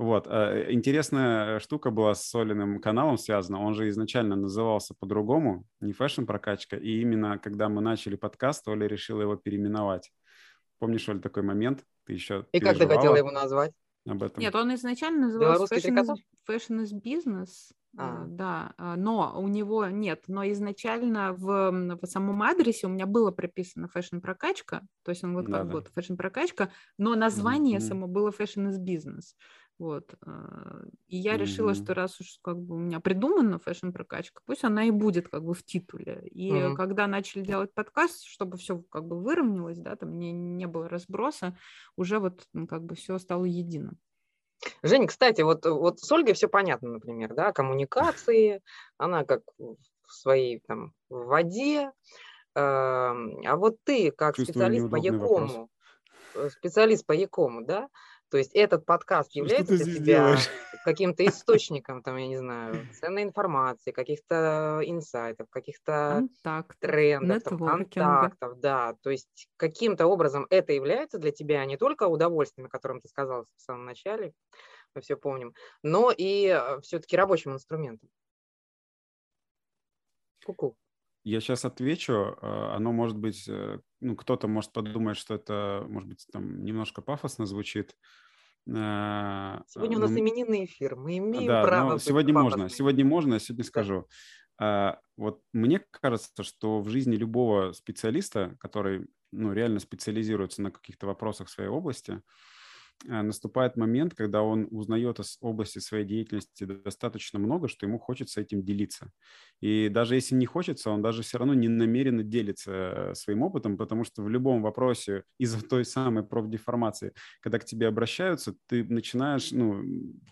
Вот. Э, интересная штука была с Солиным каналом связана. Он же изначально назывался по-другому, не фэшн-прокачка. И именно когда мы начали подкаст, Оля решила его переименовать. Помнишь, Оля, такой момент? Ты еще И как ты хотела его назвать? Об этом. Нет, он изначально назывался Fashion is, Fashion is Business. А. Да, а, но у него нет, но изначально в, в самом адресе у меня было прописано fashion прокачка, то есть он вот да, как да. вот fashion прокачка, но название mm-hmm. само было fashion is business. Вот. А, и я mm-hmm. решила, что раз уж как бы у меня придумана фэшн-прокачка, пусть она и будет как бы в титуле. И mm-hmm. когда начали делать подкаст, чтобы все как бы выровнялось, да, там не, не было разброса, уже вот как бы все стало единым. Женя, кстати, вот, вот с Ольгой все понятно, например, да, коммуникации, [LAUGHS] она как в своей там в воде, а вот ты как Чувствую специалист по Якому, э, специалист по Якому, да, то есть этот подкаст является для тебя каким-то источником, там, я не знаю, ценной информации, каких-то инсайтов, каких-то трендов, там, контактов, да. То есть каким-то образом это является для тебя не только удовольствием, о котором ты сказал в самом начале, мы все помним, но и э, все-таки рабочим инструментом. Ку-ку. Я сейчас отвечу. Э, оно может быть, э, ну, кто-то может подумать, что это, может быть, там немножко пафосно звучит. Э, сегодня у нас именинный эфир, мы имеем да, право. сегодня можно, сегодня можно, сегодня скажу. Вот мне кажется, что в жизни любого специалиста, который ну, реально специализируется на каких-то вопросах своей области, наступает момент, когда он узнает о области своей деятельности достаточно много, что ему хочется этим делиться. И даже если не хочется, он даже все равно не намеренно делится э, своим опытом, потому что в любом вопросе из-за той самой профдеформации, когда к тебе обращаются, ты начинаешь, ну,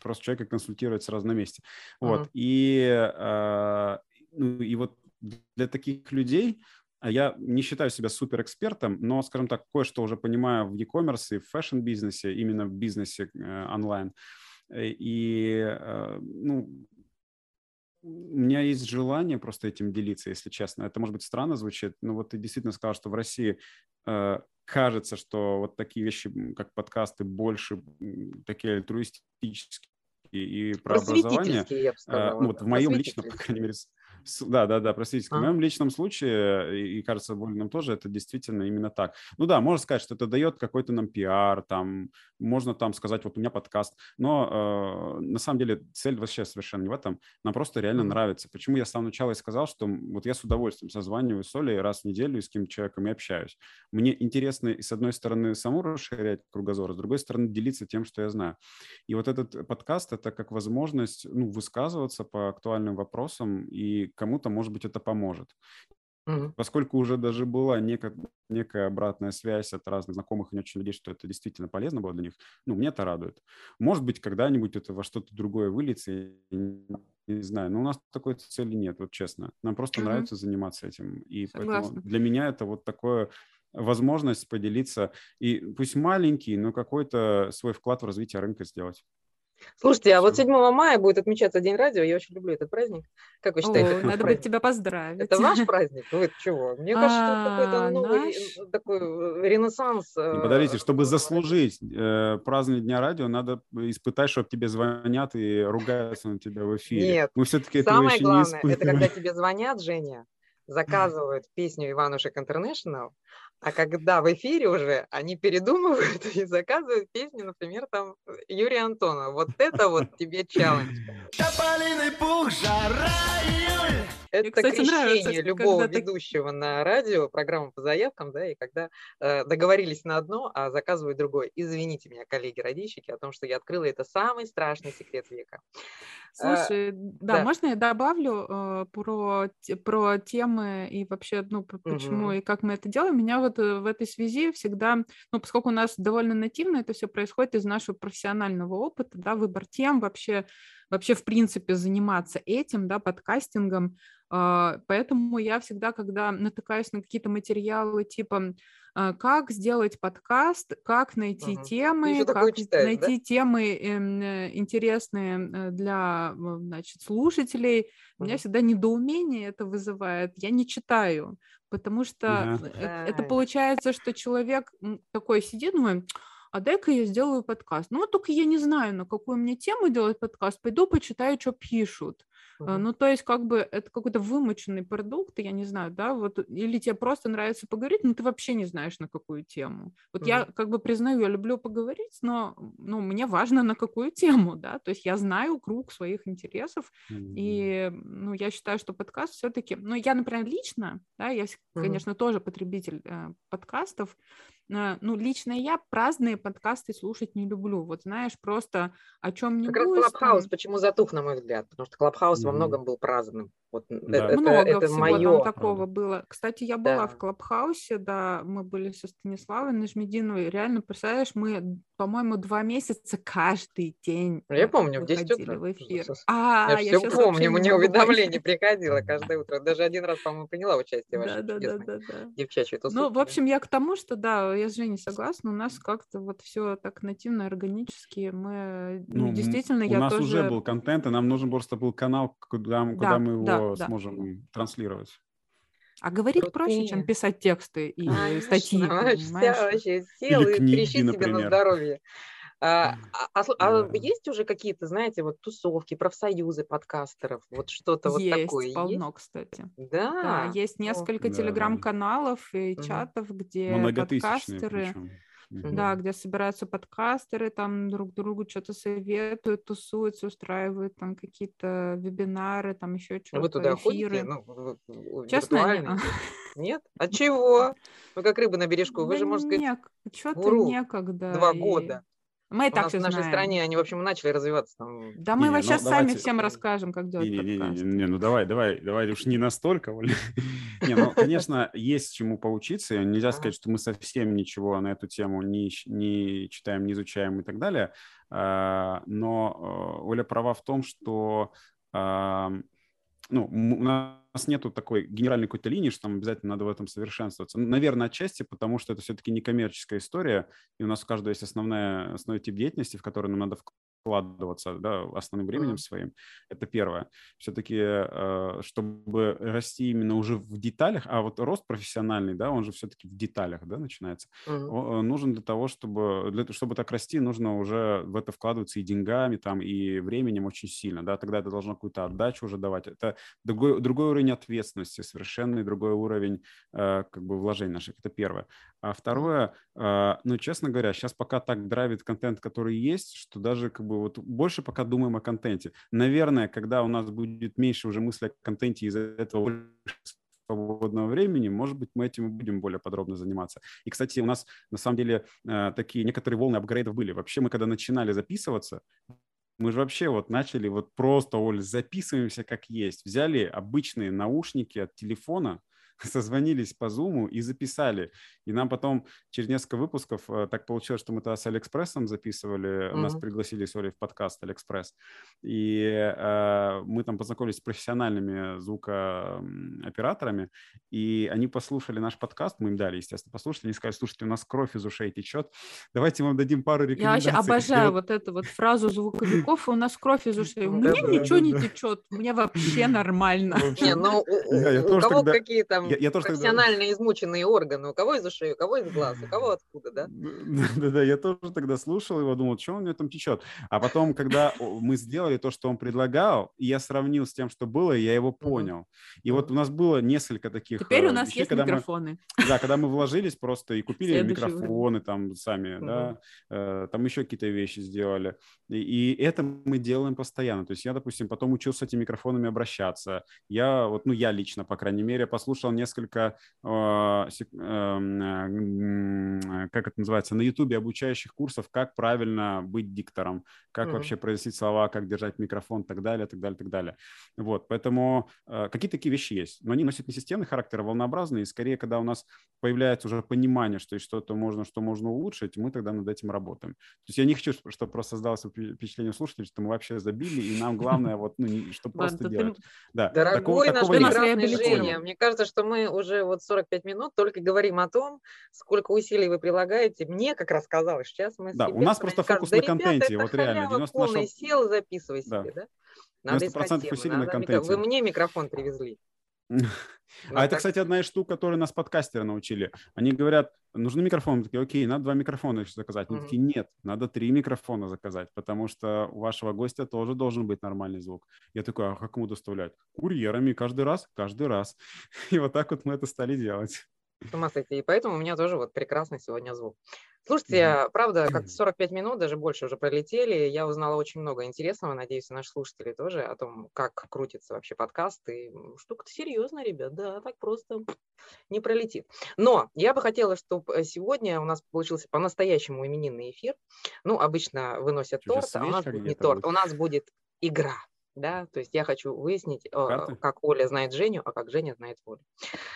просто человека консультировать сразу на месте. Uh-huh. Вот. И, э, ну, и вот для таких людей я не считаю себя суперэкспертом, но, скажем так, кое-что уже понимаю в e-commerce и в фэшн-бизнесе, именно в бизнесе э, онлайн. Э, и, э, ну, у меня есть желание просто этим делиться, если честно. Это, может быть, странно звучит, но вот ты действительно сказал, что в России э, кажется, что вот такие вещи, как подкасты, больше такие альтруистические и про образование. Я бы сказала, э, ну, вот в моем личном, по крайней мере, да, да, да, простите. А? В моем личном случае, и, кажется, Вольным тоже, это действительно именно так. Ну да, можно сказать, что это дает какой-то нам пиар, там, можно там сказать, вот у меня подкаст, но э, на самом деле цель вообще совершенно не в этом, нам просто реально нравится. Почему я с самого начала и сказал, что вот я с удовольствием созваниваю с Олей раз в неделю и с кем человеком и общаюсь. Мне интересно, и с одной стороны, саму расширять кругозор, с другой стороны, делиться тем, что я знаю. И вот этот подкаст — это как возможность ну, высказываться по актуальным вопросам и кому-то, может быть, это поможет. Поскольку уже даже была некая, некая обратная связь от разных знакомых и не очень людей, что это действительно полезно было для них, ну, мне это радует. Может быть, когда-нибудь это во что-то другое выльется, не, не знаю, но у нас такой цели нет, вот честно. Нам просто mm-hmm. нравится заниматься этим. И Согласна. поэтому для меня это вот такое возможность поделиться, и пусть маленький, но какой-то свой вклад в развитие рынка сделать. Слушайте, а вот 7 мая будет отмечаться День радио. Я очень люблю этот праздник. Как вы считаете? О, надо будет тебя поздравить. Это ваш праздник? Вы чего? Мне кажется, что какой-то а, новый такой э, ренессанс. Э, подождите, чтобы заслужить э, празднование Дня радио, надо испытать, чтобы тебе звонят и ругаются на тебя в эфире. Нет, Мы все-таки самое главное, это когда тебе звонят, Женя, заказывают песню Иванушек Интернешнл, а когда в эфире уже они передумывают и заказывают песню, например, там Юрия Антонова. Вот это вот [LAUGHS] тебе челлендж. Тополиный пух, жара, июль. Это кстати, крещение нравится, любого ведущего ты... на радио, программу по заявкам, да, и когда э, договорились на одно, а заказывают другое. Извините меня, коллеги-радищики, о том, что я открыла это самый страшный секрет века. Слушай, а, да, да, можно я добавлю э, про, про темы и вообще, ну, почему угу. и как мы это делаем? Меня вот э, в этой связи всегда, ну, поскольку у нас довольно нативно это все происходит из нашего профессионального опыта, да, выбор тем, вообще, вообще в принципе заниматься этим, да, подкастингом, э, поэтому я всегда, когда натыкаюсь на какие-то материалы типа а, как сделать подкаст, как найти угу. темы, как читаешь, найти да? темы эм, э, интересные э, для значит, слушателей. Угу. У меня всегда недоумение это вызывает. Я не читаю, потому что да. это получается, что человек такой сидит, думает, а дай-ка я сделаю подкаст. Ну, только я не знаю, на какую мне тему делать подкаст, пойду почитаю, что пишут. Uh-huh. Ну, то есть, как бы, это какой-то вымученный продукт, я не знаю, да, вот, или тебе просто нравится поговорить, но ты вообще не знаешь, на какую тему. Вот uh-huh. я, как бы, признаю, я люблю поговорить, но, ну, мне важно, на какую тему, да, то есть я знаю круг своих интересов, uh-huh. и, ну, я считаю, что подкаст все-таки, ну, я, например, лично, да, я, конечно, тоже потребитель э, подкастов, ну, лично я праздные подкасты слушать не люблю. Вот знаешь, просто о чем не Как раз Clubhouse почему затух, на мой взгляд, потому что Clubhouse угу. во многом был праздным. Вот да. это, Много это всего мое. там такого было. Кстати, я была да. в Клабхаусе, да, мы были со Станиславой Нажмитдиновой. Реально, представляешь, мы, по-моему, два месяца каждый день Я помню, в 10 утра. в эфир. А, я, я все помню, мне уведомление [LAUGHS] приходило каждое утро. Даже один раз, по-моему, приняла участие в вашей да, да, да, да, девчачьей тусовке. Ну, в общем, я к тому, что, да, я с Женей согласна, у нас как-то вот все так нативно, органически. Мы ну, ну действительно, у я нас тоже... уже был контент, и нам нужен просто был канал, куда, да, куда мы его да, сможем да. транслировать. А говорить Крутые. проще, чем писать тексты и Конечно, статьи. Вообще сел и книги, трещи себе на здоровье. А, а, а, а есть уже какие-то, знаете, вот тусовки, профсоюзы подкастеров, вот что-то вот такое есть? полно, кстати. Да? да есть несколько телеграм-каналов и чатов, где подкастеры... Причем да, где собираются подкастеры, там друг другу что-то советуют, тусуются, устраивают там какие-то вебинары, там еще что-то, Вы туда эфиры. ходите? Ну, Честно, нет. [LAUGHS] Нет? А чего? Вы как рыба на бережку, вы да же, можно сказать, что-то некогда. Два года. Мы и так все в нашей знаем. стране они, в общем, начали развиваться. Там. Да мы не, вообще ну, сами давайте... всем расскажем, как делать не, не, не, не, не, ну давай, давай, давай уж не настолько. [LAUGHS] не, ну, конечно, есть чему поучиться. Нельзя сказать, что мы совсем ничего на эту тему не, не читаем, не изучаем и так далее. А, но э, Оля права в том, что ну, у нас нету такой генеральной какой-то линии, что там обязательно надо в этом совершенствоваться. Наверное, отчасти, потому что это все-таки не коммерческая история, и у нас у каждого есть основная, основной тип деятельности, в который нам надо вкладываться да, основным временем mm-hmm. своим. Это первое. Все-таки, э, чтобы расти именно уже в деталях, а вот рост профессиональный, да, он же все-таки в деталях, да, начинается. Mm-hmm. нужен для того, чтобы, для, чтобы так расти, нужно уже в это вкладываться и деньгами, там, и временем очень сильно, да, тогда это должно какую-то отдачу уже давать. Это другой, другой уровень ответственности, совершенно другой уровень э, как бы вложений наших. Это первое. А второе, ну, честно говоря, сейчас пока так драйвит контент, который есть, что даже как бы вот больше пока думаем о контенте. Наверное, когда у нас будет меньше уже мысли о контенте, из-за этого больше свободного времени, может быть, мы этим будем более подробно заниматься. И, кстати, у нас на самом деле э, такие некоторые волны апгрейдов были. Вообще мы когда начинали записываться, мы же вообще вот начали вот просто, Оль, записываемся как есть. Взяли обычные наушники от телефона, [LAUGHS] созвонились по Zoom и записали. И нам потом через несколько выпусков э, так получилось, что мы тогда с Алиэкспрессом записывали, mm-hmm. нас пригласили с Олей в подкаст Алиэкспресс. И э, мы там познакомились с профессиональными звукооператорами, и они послушали наш подкаст, мы им дали, естественно, послушали, они сказали, слушайте, у нас кровь из ушей течет, давайте вам дадим пару рекомендаций. Я вообще обожаю [LAUGHS] вот эту вот фразу звуковиков, у нас кровь из ушей. У меня ничего не течет, у меня вообще нормально. Не, ну у кого какие там я, я тоже профессионально тогда... измученные органы. У кого из ушей, у кого из глаз, у кого откуда, да? [LAUGHS] Да-да, я тоже тогда слушал его, думал, что у него там течет. А потом, когда мы сделали то, что он предлагал, и я сравнил с тем, что было, я его понял. И вот у нас было несколько таких Теперь у э, нас вещей, есть микрофоны. Мы, да, когда мы вложились просто и купили микрофоны там сами, да, э, там еще какие-то вещи сделали. И, и это мы делаем постоянно. То есть я, допустим, потом учился с этими микрофонами обращаться. Я вот, ну, я лично, по крайней мере, послушал несколько, а, эм, как это называется, на Ютубе обучающих курсов, как правильно быть диктором, как mm-hmm. вообще произносить слова, как держать микрофон, так далее, так далее, так далее. Вот, поэтому э, какие такие вещи есть, но они носят не системный характер, а волнообразные, и скорее, когда у нас появляется уже понимание, что есть что-то можно, что можно улучшить, мы тогда над этим работаем. То есть я не хочу, чтобы просто создалось впечатление слушателей, что мы вообще забили, и нам главное вот, ну, что просто делать. Да, Дорогой наш прекрасный Женя, мне кажется, что мы уже вот 45 минут только говорим о том, сколько усилий вы прилагаете. Мне как раз казалось, сейчас мы Да, у нас просто фокус на контенте, вот реально. 90 полный нашего... сел, записывай себе, да? Надо 90% усилий на контенте. Вы мне микрофон привезли. А это, кстати, одна из штук, которые нас подкастеры научили. Они говорят, нужны микрофоны. Мы такие, окей, надо два микрофона заказать. Они такие, нет, надо три микрофона заказать, потому что у вашего гостя тоже должен быть нормальный звук. Я такой, а как ему доставлять? Курьерами каждый раз, каждый раз. [LAUGHS] И вот так вот мы это стали делать. С ума сойти. И поэтому у меня тоже вот прекрасный сегодня звук. Слушайте, mm-hmm. правда, как 45 минут, даже больше уже пролетели. Я узнала очень много интересного. Надеюсь, наши слушатели тоже о том, как крутится вообще подкаст. И штука-то серьезная, ребят. Да, так просто не пролетит. Но я бы хотела, чтобы э, сегодня у нас получился по-настоящему именинный эфир. Ну, обычно выносят торт, а у нас будет не торт, у нас будет игра да, то есть я хочу выяснить, э, Карты? как Оля знает Женю, а как Женя знает Олю.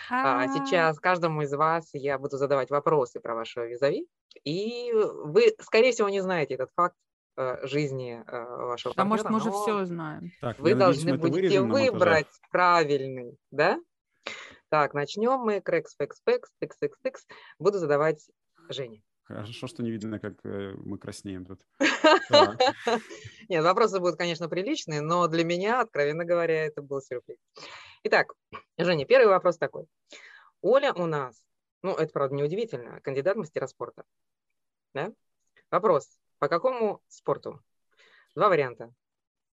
А, сейчас каждому из вас я буду задавать вопросы про вашего визави, и вы, скорее всего, не знаете этот факт э, жизни э, вашего партнера. А может, мы уже все знаем. Так, вы должны будете выбрать правильный, да? Так, начнем мы. Крекс, фекс, фекс, текс, текс, текс. Буду задавать Жене. Хорошо, что не видно, как э, мы краснеем тут. [LAUGHS] Нет, вопросы будут, конечно, приличные, но для меня, откровенно говоря, это был сюрприз. Итак, Женя, первый вопрос такой. Оля у нас, ну, это, правда, неудивительно, кандидат мастера спорта. Да? Вопрос. По какому спорту? Два варианта.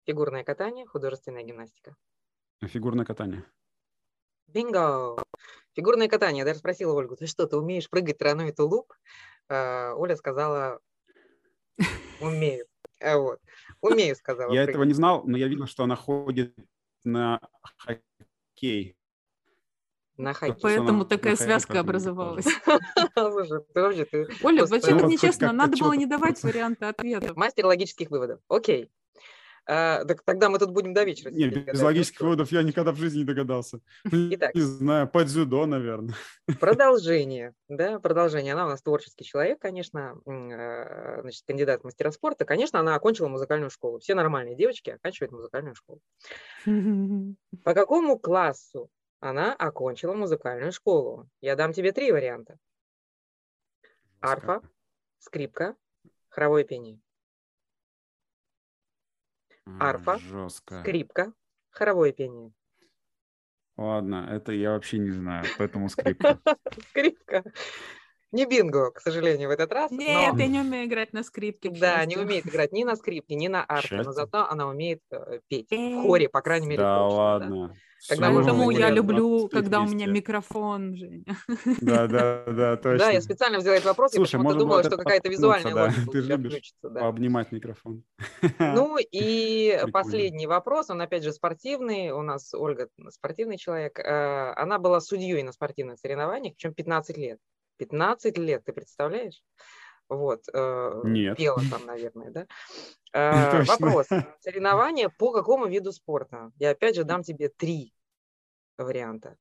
Фигурное катание, художественная гимнастика. Фигурное катание. Бинго! Фигурное катание. Я даже спросила Ольгу, ты что, ты умеешь прыгать тройной тулуп? Э, Оля сказала, умею. Э, вот. Умею, сказала. Я этого не знал, но я видел, что она ходит на хоккей. На хоккей. Поэтому такая связка образовалась. [LAUGHS] Оля, вообще-то ну, нечестно, надо было не давать [LAUGHS] варианты ответов. Мастер логических выводов. Окей. А, так тогда мы тут будем до вечера. Нет, без логических выводов я никогда в жизни не догадался. Ну, Итак, не знаю, под дзюдо, наверное. [LAUGHS] Продолжение, да, продолжение. Она у нас творческий человек, конечно, а, значит, кандидат в мастера спорта. Конечно, она окончила музыкальную школу. Все нормальные девочки оканчивают музыкальную школу. По какому классу она окончила музыкальную школу? Я дам тебе три варианта. Арфа, скрипка, хоровое пение арфа, Жестко. скрипка, хоровое пение. Ладно, это я вообще не знаю, поэтому [LAUGHS] скрипка. Скрипка. Не бинго, к сожалению, в этот раз. Нет, но... я не умею играть на скрипке. Да, не умеет играть ни на скрипке, ни на арфе, но зато она умеет э, петь в хоре, по крайней мере. Да, точно, ладно. Да? Когда Поэтому я люблю, когда у меня микрофон, Женя. Да, да, да, точно. [LAUGHS] Да, я специально взяла этот вопрос, Слушай, потому что думала, что какая-то визуальная да. Ты же любишь да. обнимать микрофон. Ну [LAUGHS] и последний вопрос, он опять же спортивный, у нас Ольга спортивный человек, э, она была судьей на спортивных соревнованиях, причем 15 лет. 15 лет, ты представляешь? Вот. Э, Нет. Пела там, наверное, да? [LAUGHS] Э, вопрос. [LAUGHS] Соревнования по какому виду спорта? Я опять же дам тебе три варианта.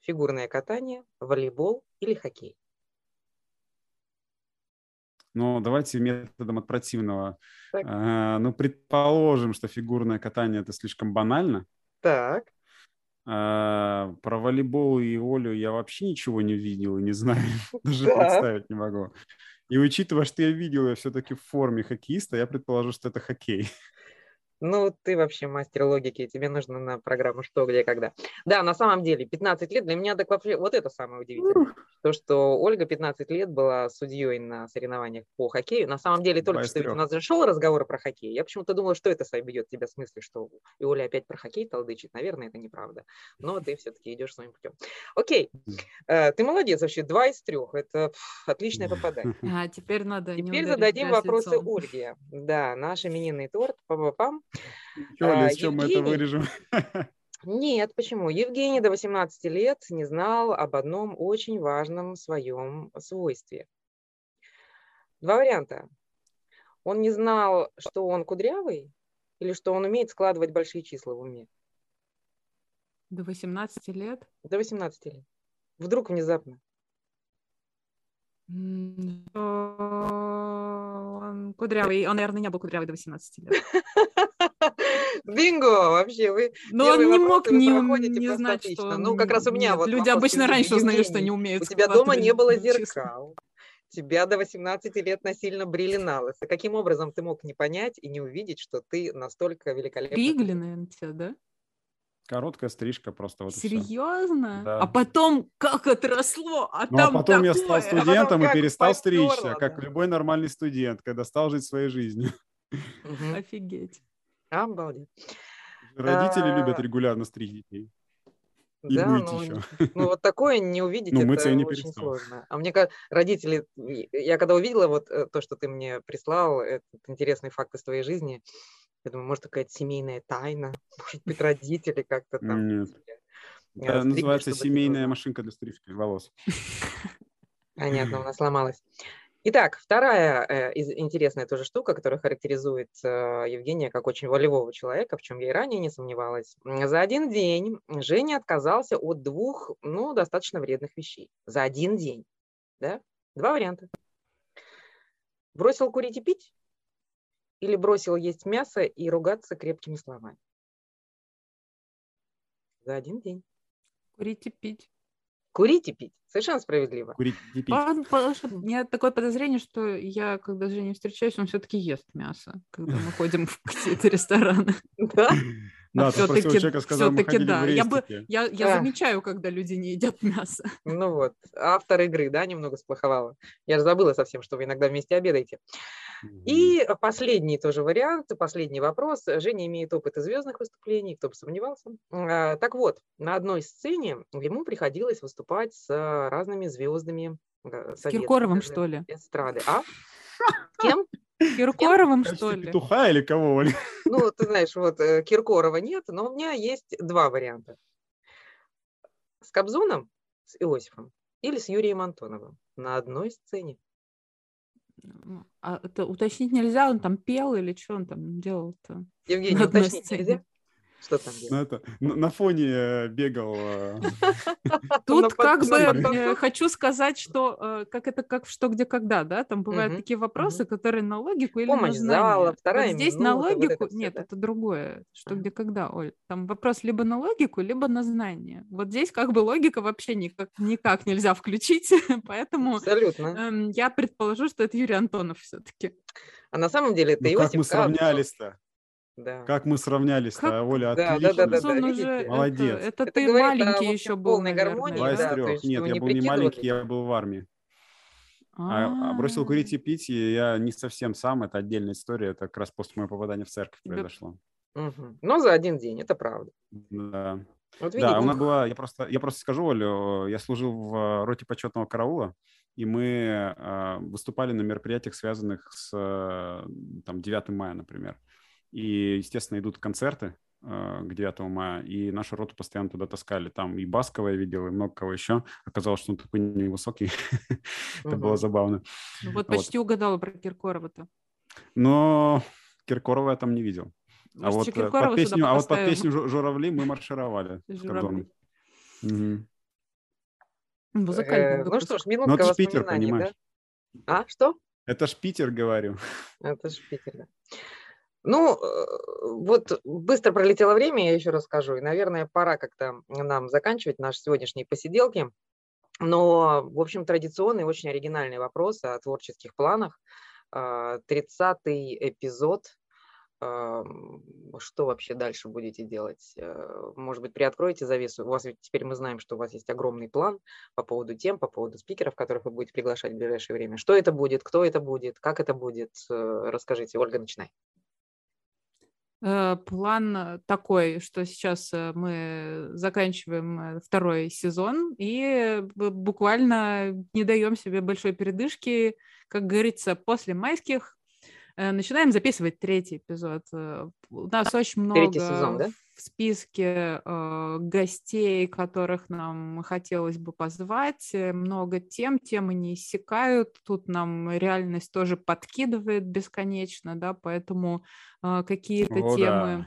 Фигурное катание, волейбол или хоккей? Ну, давайте методом от противного. А, ну, предположим, что фигурное катание это слишком банально. Так. А, про волейбол и Олю я вообще ничего не видел и не знаю, [LAUGHS] даже представить не могу. И учитывая, что я видел ее все-таки в форме хоккеиста, я предположу, что это хоккей. [LAUGHS] Ну, ты вообще мастер логики, тебе нужно на программу «Что, где, когда». Да, на самом деле, 15 лет, для меня так вообще, вот это самое удивительное. То, что Ольга 15 лет была судьей на соревнованиях по хоккею. На самом деле, только что у нас зашел разговор про хоккей. Я почему-то думала, что это собьет тебя с мысли, что и Оля опять про хоккей толдычит. Наверное, это неправда. Но ты все-таки идешь своим путем. Окей, э, ты молодец вообще, два из трех. Это отличное попадание. А теперь надо Теперь зададим вопросы Ольге. Да, наш именинный торт. Пам-пам. Оля, с чем мы это вырежем? [LAUGHS] Нет, почему? Евгений до 18 лет не знал об одном очень важном своем свойстве. Два варианта. Он не знал, что он кудрявый, или что он умеет складывать большие числа в уме. До 18 лет? До 18 лет. Вдруг внезапно. Он кудрявый. Он, наверное, не был кудрявый до 18 лет. [LAUGHS] [LAUGHS] Бинго! Вообще, вы Но он не мог не, не знать, что он... Ну, как раз у меня Нет, вот Люди обычно раньше узнают, что не умеют. У тебя дома не было [LAUGHS] зеркал. Тебя до 18 лет насильно брили на лысо. Каким образом ты мог не понять и не увидеть, что ты настолько великолепный? Бригли, наверное, тебя, да? Короткая стрижка просто вот Серьезно? Да. А потом как отросло? А, ну, а потом такое? я стал студентом а и перестал потерло, стричься, да. как любой нормальный студент, когда стал жить своей жизнью. Офигеть. Обалдеть. Родители а... любят регулярно стричь детей. И да, ну, еще. ну вот такое не увидеть, ну, это не очень сложно. А мне кажется, родители, я когда увидела вот э, то, что ты мне прислал, этот интересный факт из твоей жизни, я думаю, может, какая-то семейная тайна, [LAUGHS] может быть, родители как-то там... Нет. Это называется семейная машинка для стрижки волос. Понятно, она сломалась. Итак, вторая э, интересная тоже штука, которая характеризует э, Евгения как очень волевого человека, в чем я и ранее не сомневалась. За один день Женя отказался от двух, ну, достаточно вредных вещей. За один день. Да? Два варианта. Бросил курить и пить или бросил есть мясо и ругаться крепкими словами. За один день. Курить и пить. Курить и пить. Совершенно справедливо.Курить и пить. Он, потому что у меня такое подозрение, что я, когда с Женей встречаюсь, он все-таки ест мясо, когда мы ходим в какие-то рестораны. Да? Да, все-таки, все-таки да. Я, бы, я, я а. замечаю, когда люди не едят мясо. Ну вот, автор игры, да, немного сплоховала. Я же забыла совсем, что вы иногда вместе обедаете. И последний тоже вариант, последний вопрос. Женя имеет опыт звездных выступлений, кто бы сомневался. А, так вот, на одной сцене ему приходилось выступать с разными звездами. С Киркоровым, что ли? Эстрады. А? С кем? Киркоровым, что ли? Петуха или кого? Ну, ты знаешь, вот э, Киркорова нет, но у меня есть два варианта. С Кобзоном, с Иосифом или с Юрием Антоновым на одной сцене. А это уточнить нельзя, он там пел или что он там делал-то? Евгений, уточнить нельзя? Что там На, это, на, на фоне э, бегал. Э. [LAUGHS] Тут как бы э, хочу сказать, что как это как что где когда, да, там бывают такие вопросы, которые на логику или на знание. вторая Здесь на логику, нет, это другое, что где когда, Оль. Там вопрос либо на логику, либо на знание. Вот здесь как бы логика вообще никак никак нельзя включить, [LAUGHS] поэтому эм, я предположу, что это Юрий Антонов все-таки. А на самом деле это ну, Иосиф Как мы сравнялись-то? Да. Как мы сравнялись, как... Оля, да, отлично. Да, да, да, да, уже, Молодец. Это, это, это ты маленький еще был, полной гармонии. Два из да, трех. Нет, я был не маленький, я был в армии. А, а бросил курить и пить, и я не совсем сам, это отдельная история, это как раз после моего попадания в церковь произошло. Угу. Но за один день, это правда. Да. Вот видите, да, у нас была, я просто, я просто скажу, Олю, я служил в роте почетного караула, и мы э, выступали на мероприятиях, связанных с э, там, 9 мая, например. И, естественно, идут концерты э, к 9 мая, и нашу роту постоянно туда таскали. Там и Баскова я видел, и много кого еще. Оказалось, что он такой невысокий. [LAUGHS] Это было забавно. Ну вот почти угадала про Киркорова-то. Но Киркорова я там не видел. А вот, э, под песню, а вот под песню «Журавли» мы маршировали. Журавли. Угу. Музыкальный. Ну что ж, минутка ну, Питер, понимаешь? А, что? Это ж Питер, говорю. Это ж Питер, да. Ну, э, вот быстро пролетело время, я еще расскажу. И, наверное, пора как-то нам заканчивать наши сегодняшние посиделки. Но, в общем, традиционный, очень оригинальный вопрос о творческих планах. 30-й а, эпизод. Что вообще дальше будете делать? Э, может быть, приоткроете завесу? У вас ведь теперь мы знаем, что у вас есть огромный план по поводу тем, по поводу спикеров, которых вы будете приглашать в ближайшее время. Что это будет? Кто это будет? Как это будет? Э, расскажите. Ольга, начинай. Э, план такой, что сейчас э, мы заканчиваем э, второй сезон и буквально не даем себе большой передышки, как говорится, после майских начинаем записывать третий эпизод. У нас очень много сезон, да? в списке э, гостей, которых нам хотелось бы позвать. Много тем, темы не иссякают. Тут нам реальность тоже подкидывает бесконечно, да, поэтому э, какие-то О, темы... Да.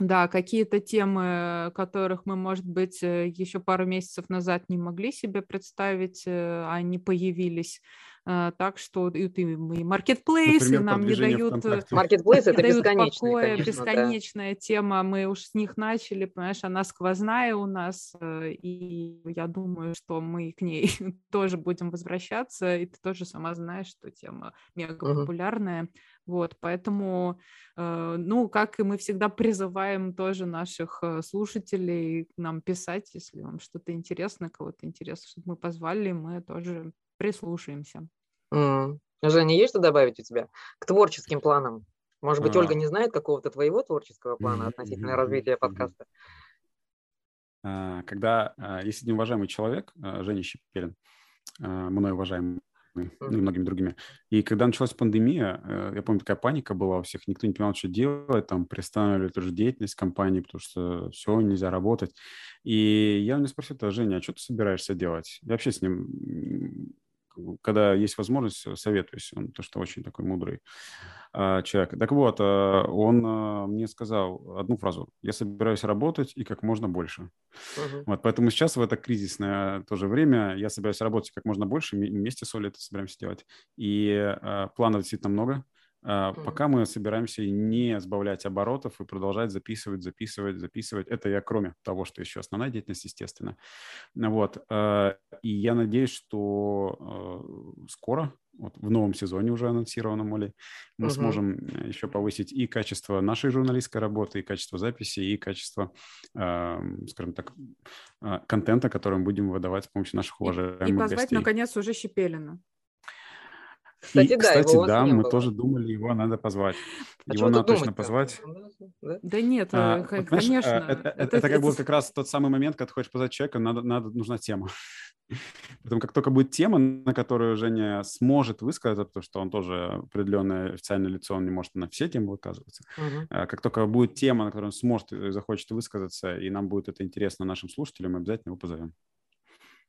Да, какие-то темы, которых мы, может быть, еще пару месяцев назад не могли себе представить, они появились так что и, и маркетплейсы нам не дают... Маркетплейс – это бесконечная, покоя, бесконечная да. тема, мы уж с них начали, понимаешь, она сквозная у нас, и я думаю, что мы к ней [LAUGHS] тоже будем возвращаться, и ты тоже сама знаешь, что тема мега популярная, uh-huh. вот, поэтому, ну, как и мы всегда призываем тоже наших слушателей нам писать, если вам что-то интересно, кого-то интересно, чтобы мы позвали, мы тоже прислушаемся. Mm. Женя, есть что добавить у тебя к творческим планам? Может быть, а... Ольга не знает какого-то твоего творческого плана относительно развития подкаста? А, когда а, есть один уважаемый человек, а, Женя Щепелин, мной уважаемый, ну и многими другими. И когда началась пандемия, э, я помню, такая паника была у всех, никто не понимал, что делать, там приостанавливали тоже деятельность компании, потому что все, нельзя работать. И я у него спросил, Женя, а что ты собираешься делать? Я вообще с ним когда есть возможность, э, советуюсь. Он то, что очень такой мудрый э, человек. Так вот, э, он э, мне сказал одну фразу. Я собираюсь работать и как можно больше. Uh-huh. Вот, поэтому сейчас в это кризисное тоже время я собираюсь работать как можно больше. Вместе с Олей это собираемся делать. И э, планов действительно много. Mm-hmm. Пока мы собираемся не сбавлять оборотов и продолжать записывать, записывать, записывать. Это я кроме того, что еще основная деятельность, естественно. Вот. А, и я надеюсь, что а, скоро, вот в новом сезоне уже анонсированном, Оли, мы угу. сможем э, еще повысить и качество нашей журналистской работы, и качество записи, и качество, скажем так, контента, который мы будем выдавать с помощью наших уважаемых гостей. И позвать, гостей. наконец, уже Щепелина. Кстати, и, да, кстати, да, мы было. тоже думали, его надо позвать. А его надо точно позвать. Да? да нет, а, э, конечно. А, это, это, это как бы как раз тот самый момент, когда ты хочешь позвать человека, надо, надо, нужна тема. [LAUGHS] Потом, как только будет тема, на которую Женя сможет высказаться, потому что он тоже определенное официальное лицо, он не может на все темы выказываться. Uh-huh. Как только будет тема, на которой он сможет и захочет высказаться, и нам будет это интересно нашим слушателям, мы обязательно его позовем.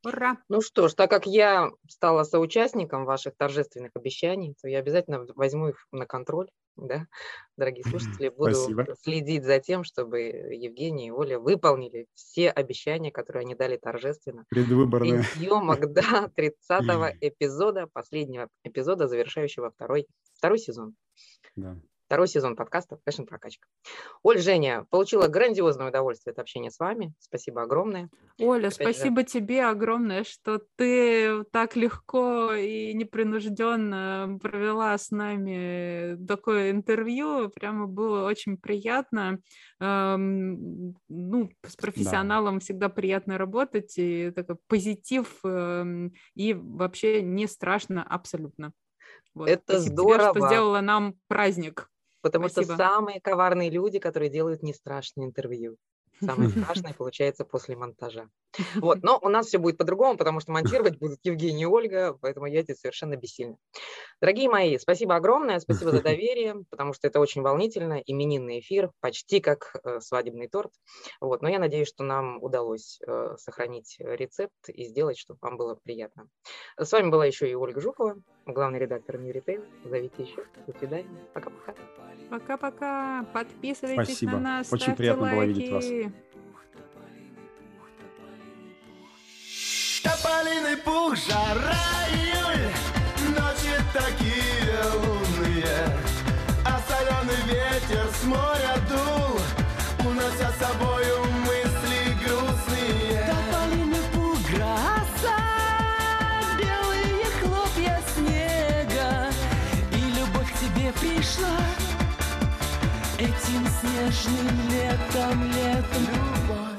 Ура! Ну что ж, так как я стала соучастником ваших торжественных обещаний, то я обязательно возьму их на контроль, да, дорогие слушатели, буду Спасибо. следить за тем, чтобы Евгений и Оля выполнили все обещания, которые они дали торжественно. Предвыборные. Съемок, да, [LAUGHS] 30-го эпизода, последнего эпизода, завершающего второй, второй сезон. Да. Второй сезон подкаста «Фэшн Прокачка». Оль, Женя, получила грандиозное удовольствие от общения с вами. Спасибо огромное. Оля, Опять спасибо же... тебе огромное, что ты так легко и непринужденно провела с нами такое интервью. Прямо было очень приятно. Эм, ну, с профессионалом да. всегда приятно работать, и такой позитив, эм, и вообще не страшно абсолютно. Вот. Это Спасибо здорово. Тебе, что сделала нам праздник. Потому Спасибо. что самые коварные люди, которые делают не страшные интервью. Самое [LAUGHS] страшное получается после монтажа. Вот, [LAUGHS] но у нас все будет по-другому, потому что монтировать будут Евгений и Ольга, поэтому я здесь совершенно бессильна. Дорогие мои, спасибо огромное, спасибо за [LAUGHS] доверие, потому что это очень волнительно, именинный эфир, почти как э, свадебный торт. Вот, но я надеюсь, что нам удалось э, сохранить рецепт и сделать, чтобы вам было приятно. С вами была еще и Ольга Жукова, главный редактор New Retail. Зовите еще. До свидания. Пока-пока. Пока-пока. Подписывайтесь Спасибо. на нас. Очень приятно лайки. было видеть вас. Тополиный пух, жара, июль, ночи такие лунные, а соленый ветер с моря дул, унося с собою пришла этим снежным летом, летом любовь.